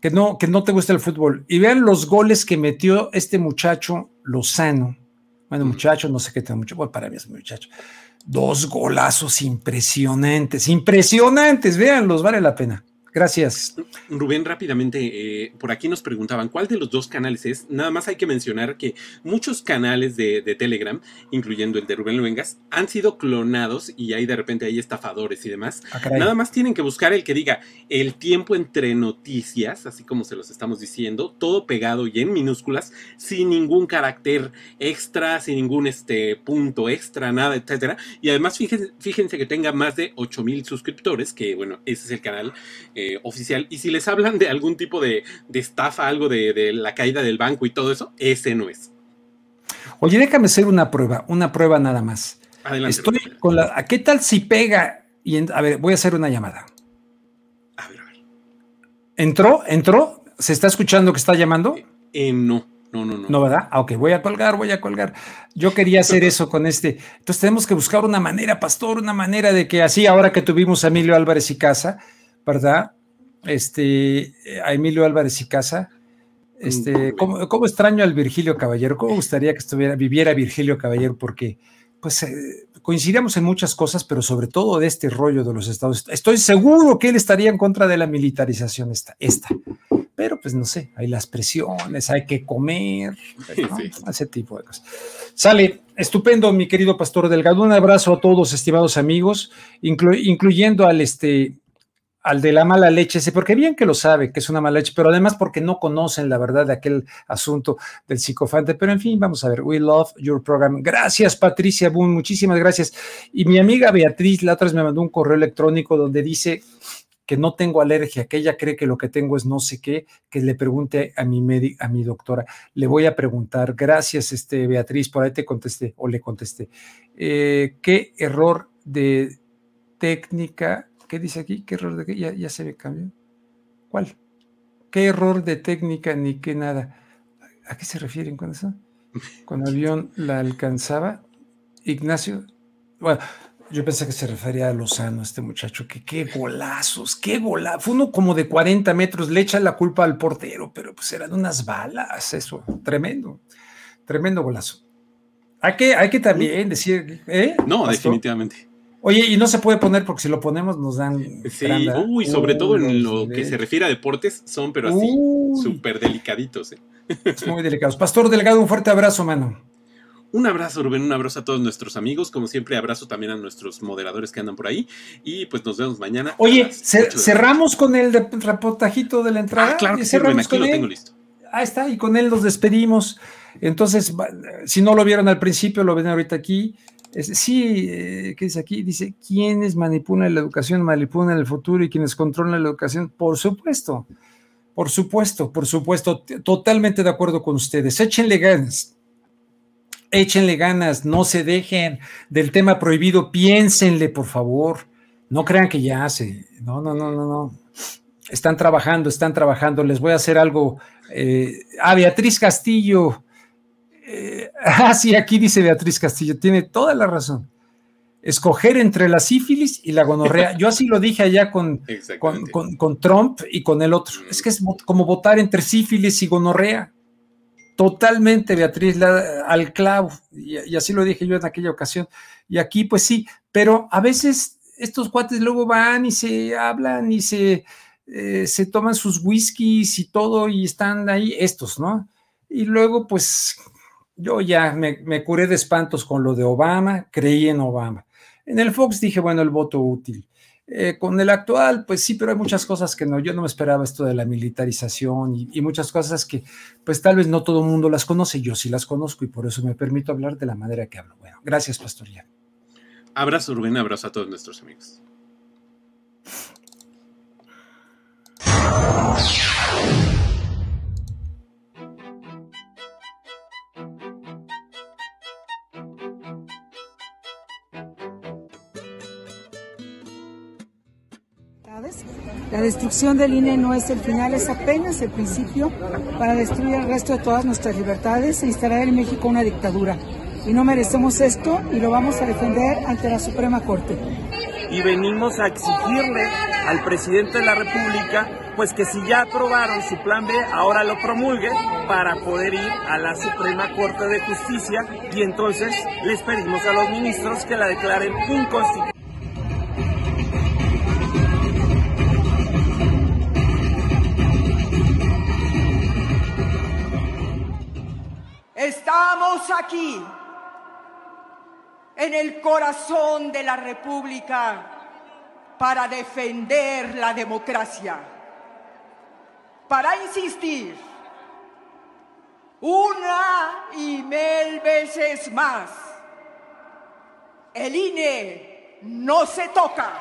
que no, que no te gusta el fútbol. Y vean los goles que metió este muchacho Lozano. Bueno, muchacho, no sé qué tiene mucho, bueno, para mí es muchacho. Dos golazos impresionantes, impresionantes, véanlos, vale la pena. Gracias. Rubén, rápidamente, eh, por aquí nos preguntaban cuál de los dos canales es. Nada más hay que mencionar que muchos canales de, de Telegram, incluyendo el de Rubén Luengas, han sido clonados y hay de repente hay estafadores y demás. Ah. Nada más tienen que buscar el que diga el tiempo entre noticias, así como se los estamos diciendo, todo pegado y en minúsculas, sin ningún carácter extra, sin ningún este punto extra, nada, etcétera. Y además fíjense, fíjense que tenga más de 8000 suscriptores, que bueno, ese es el canal eh, oficial. Y si les hablan de algún tipo de, de estafa, algo de, de la caída del banco y todo eso, ese no es. Oye, déjame hacer una prueba, una prueba nada más. Adelante. Estoy con la. ¿a ¿Qué tal si pega? Y en- a ver, voy a hacer una llamada. ¿Entró? ¿Entró? ¿Se está escuchando que está llamando? Eh, no, no, no, no. No, ¿verdad? Ah, ok, voy a colgar, voy a colgar. Yo quería hacer eso con este. Entonces tenemos que buscar una manera, pastor, una manera de que así, ahora que tuvimos a Emilio Álvarez y Casa, ¿verdad? Este, a Emilio Álvarez y Casa. Este, ¿cómo, cómo extraño al Virgilio Caballero? ¿Cómo gustaría que estuviera, viviera Virgilio Caballero? Porque, pues, eh, coincidíamos en muchas cosas, pero sobre todo de este rollo de los Estados Estoy seguro que él estaría en contra de la militarización esta, esta. Pero, pues, no sé, hay las presiones, hay que comer, ¿no? ese tipo de cosas. Sale, estupendo, mi querido Pastor Delgado. Un abrazo a todos, estimados amigos, inclu- incluyendo al este al de la mala leche, sí, porque bien que lo sabe que es una mala leche, pero además porque no conocen la verdad de aquel asunto del psicofante. Pero en fin, vamos a ver. We love your program. Gracias, Patricia Boone, muchísimas gracias. Y mi amiga Beatriz, la otra vez me mandó un correo electrónico donde dice que no tengo alergia, que ella cree que lo que tengo es no sé qué, que le pregunte a mi medi- a mi doctora. Le voy a preguntar, gracias, este, Beatriz, por ahí te contesté o le contesté. Eh, ¿Qué error de técnica ¿Qué dice aquí? ¿Qué error de qué? Ya, ya se me cambió. ¿Cuál? ¿Qué error de técnica ni qué nada? ¿A qué se refieren con eso? Con avión la alcanzaba. Ignacio. Bueno, yo pensé que se refería a Lozano, este muchacho, que qué golazos, qué golazos. Fue uno como de 40 metros, le echa la culpa al portero, pero pues eran unas balas, eso, tremendo, tremendo golazo. Hay que, hay que también decir, ¿eh? No, Pastor? definitivamente. Oye, y no se puede poner porque si lo ponemos nos dan. Sí, uy, sobre todo en lo que se refiere a deportes, son pero así, súper delicaditos. ¿eh? Muy delicados. Pastor Delgado, un fuerte abrazo, mano. Un abrazo, Rubén, un abrazo a todos nuestros amigos. Como siempre, abrazo también a nuestros moderadores que andan por ahí. Y pues nos vemos mañana. Oye, cerramos con el reportajito de la entrada. Ah, claro Y que sí, Rubén, cerramos aquí lo él. tengo listo. Ahí está, y con él nos despedimos. Entonces, si no lo vieron al principio, lo ven ahorita aquí. Sí, eh, ¿qué dice aquí? Dice, ¿quiénes manipulan la educación, manipulan el futuro y quienes controlan la educación? Por supuesto, por supuesto, por supuesto, totalmente de acuerdo con ustedes. Échenle ganas, échenle ganas, no se dejen del tema prohibido, piénsenle, por favor. No crean que ya se, no, no, no, no, no. Están trabajando, están trabajando. Les voy a hacer algo. eh, ah, Beatriz Castillo. Eh, ah, sí, aquí dice Beatriz Castillo. Tiene toda la razón. Escoger entre la sífilis y la gonorrea. Yo así lo dije allá con, con, Exactamente. con- con Trump y con el otro. Es que es como votar entre sífilis y gonorrea. Totalmente, Beatriz, la- al clavo. Y, y así lo dije yo en aquella ocasión. Y aquí, pues sí, pero a veces estos cuates luego van y se hablan y se, eh, se toman sus whiskies y todo y están ahí, estos, ¿no? Y luego, pues, yo ya me, curé de espantos con lo de Obama, creí en Obama. En el Fox dije, bueno, el voto útil. Eh, con el actual, pues sí, pero hay muchas cosas que no, yo no me esperaba esto de la militarización y, y muchas cosas que pues tal vez no todo el mundo las conoce, yo sí las conozco y por eso me permito hablar de la manera que hablo. Bueno, gracias, Pastoría. Abrazo, Rubén, abrazo a todos nuestros amigos. La destrucción del INE no es el final, es apenas el principio para destruir el resto de todas nuestras libertades e instalar en México una dictadura. Y no merecemos esto y lo vamos a defender ante la Suprema Corte. y venimos a exigirle al presidente de la República pues que si ya aprobaron su plan B, ahora lo promulgue para poder ir a la Suprema Corte de Justicia y entonces les pedimos a los ministros que la declaren inconstitucional. Estamos aquí, en el corazón de la República, para defender la democracia, para insistir una y mil veces más. El INE no se toca.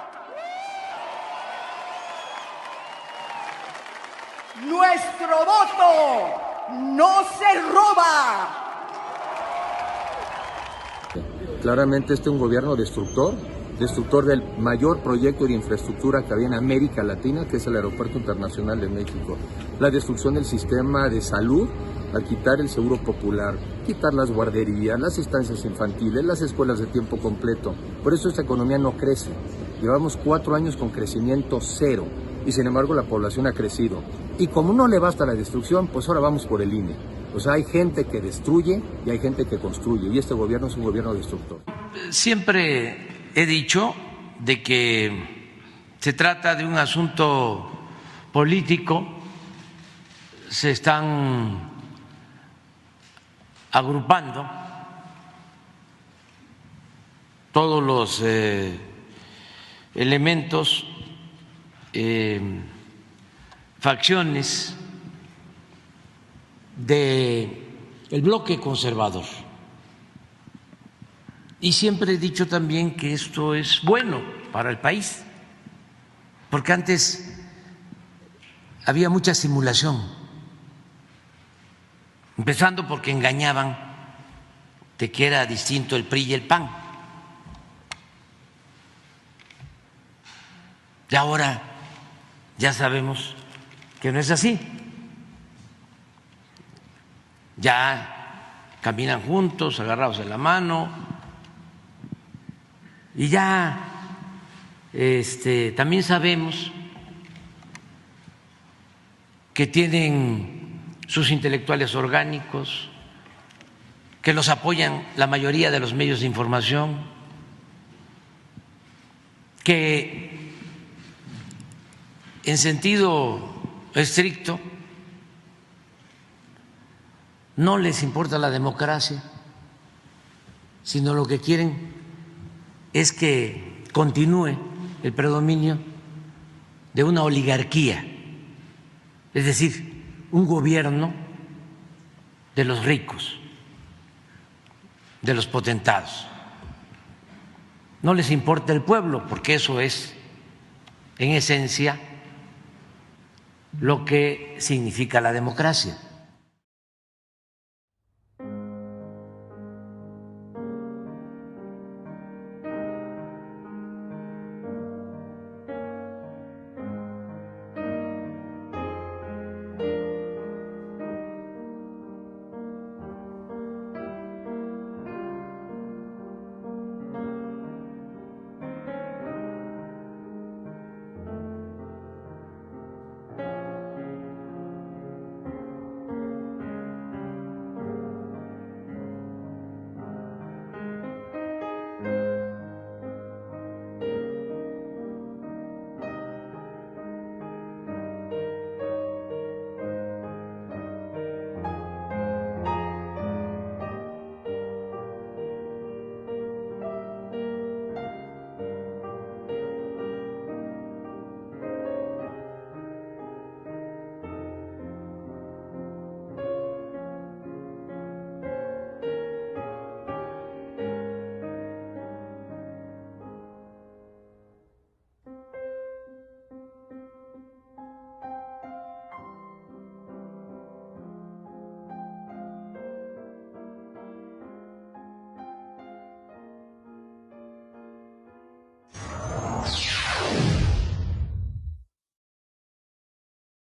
Nuestro voto no se roba. Claramente este es un gobierno destructor, destructor del mayor proyecto de infraestructura que había en América Latina, que es el Aeropuerto Internacional de México. La destrucción del sistema de salud al quitar el seguro popular, quitar las guarderías, las estancias infantiles, las escuelas de tiempo completo. Por eso esta economía no crece. Llevamos cuatro años con crecimiento cero y sin embargo la población ha crecido. Y como no le basta la destrucción, pues ahora vamos por el INE. O sea, hay gente que destruye y hay gente que construye. Y este gobierno es un gobierno destructor. Siempre he dicho de que se trata de un asunto político, se están agrupando todos los eh, elementos, eh, facciones de el bloque conservador. Y siempre he dicho también que esto es bueno para el país, porque antes había mucha simulación, empezando porque engañaban de que era distinto el PRI y el PAN. Y ahora ya sabemos que no es así. Ya caminan juntos, agarrados de la mano, y ya este, también sabemos que tienen sus intelectuales orgánicos, que los apoyan la mayoría de los medios de información, que en sentido estricto no les importa la democracia, sino lo que quieren es que continúe el predominio de una oligarquía, es decir, un gobierno de los ricos, de los potentados. No les importa el pueblo, porque eso es, en esencia, lo que significa la democracia.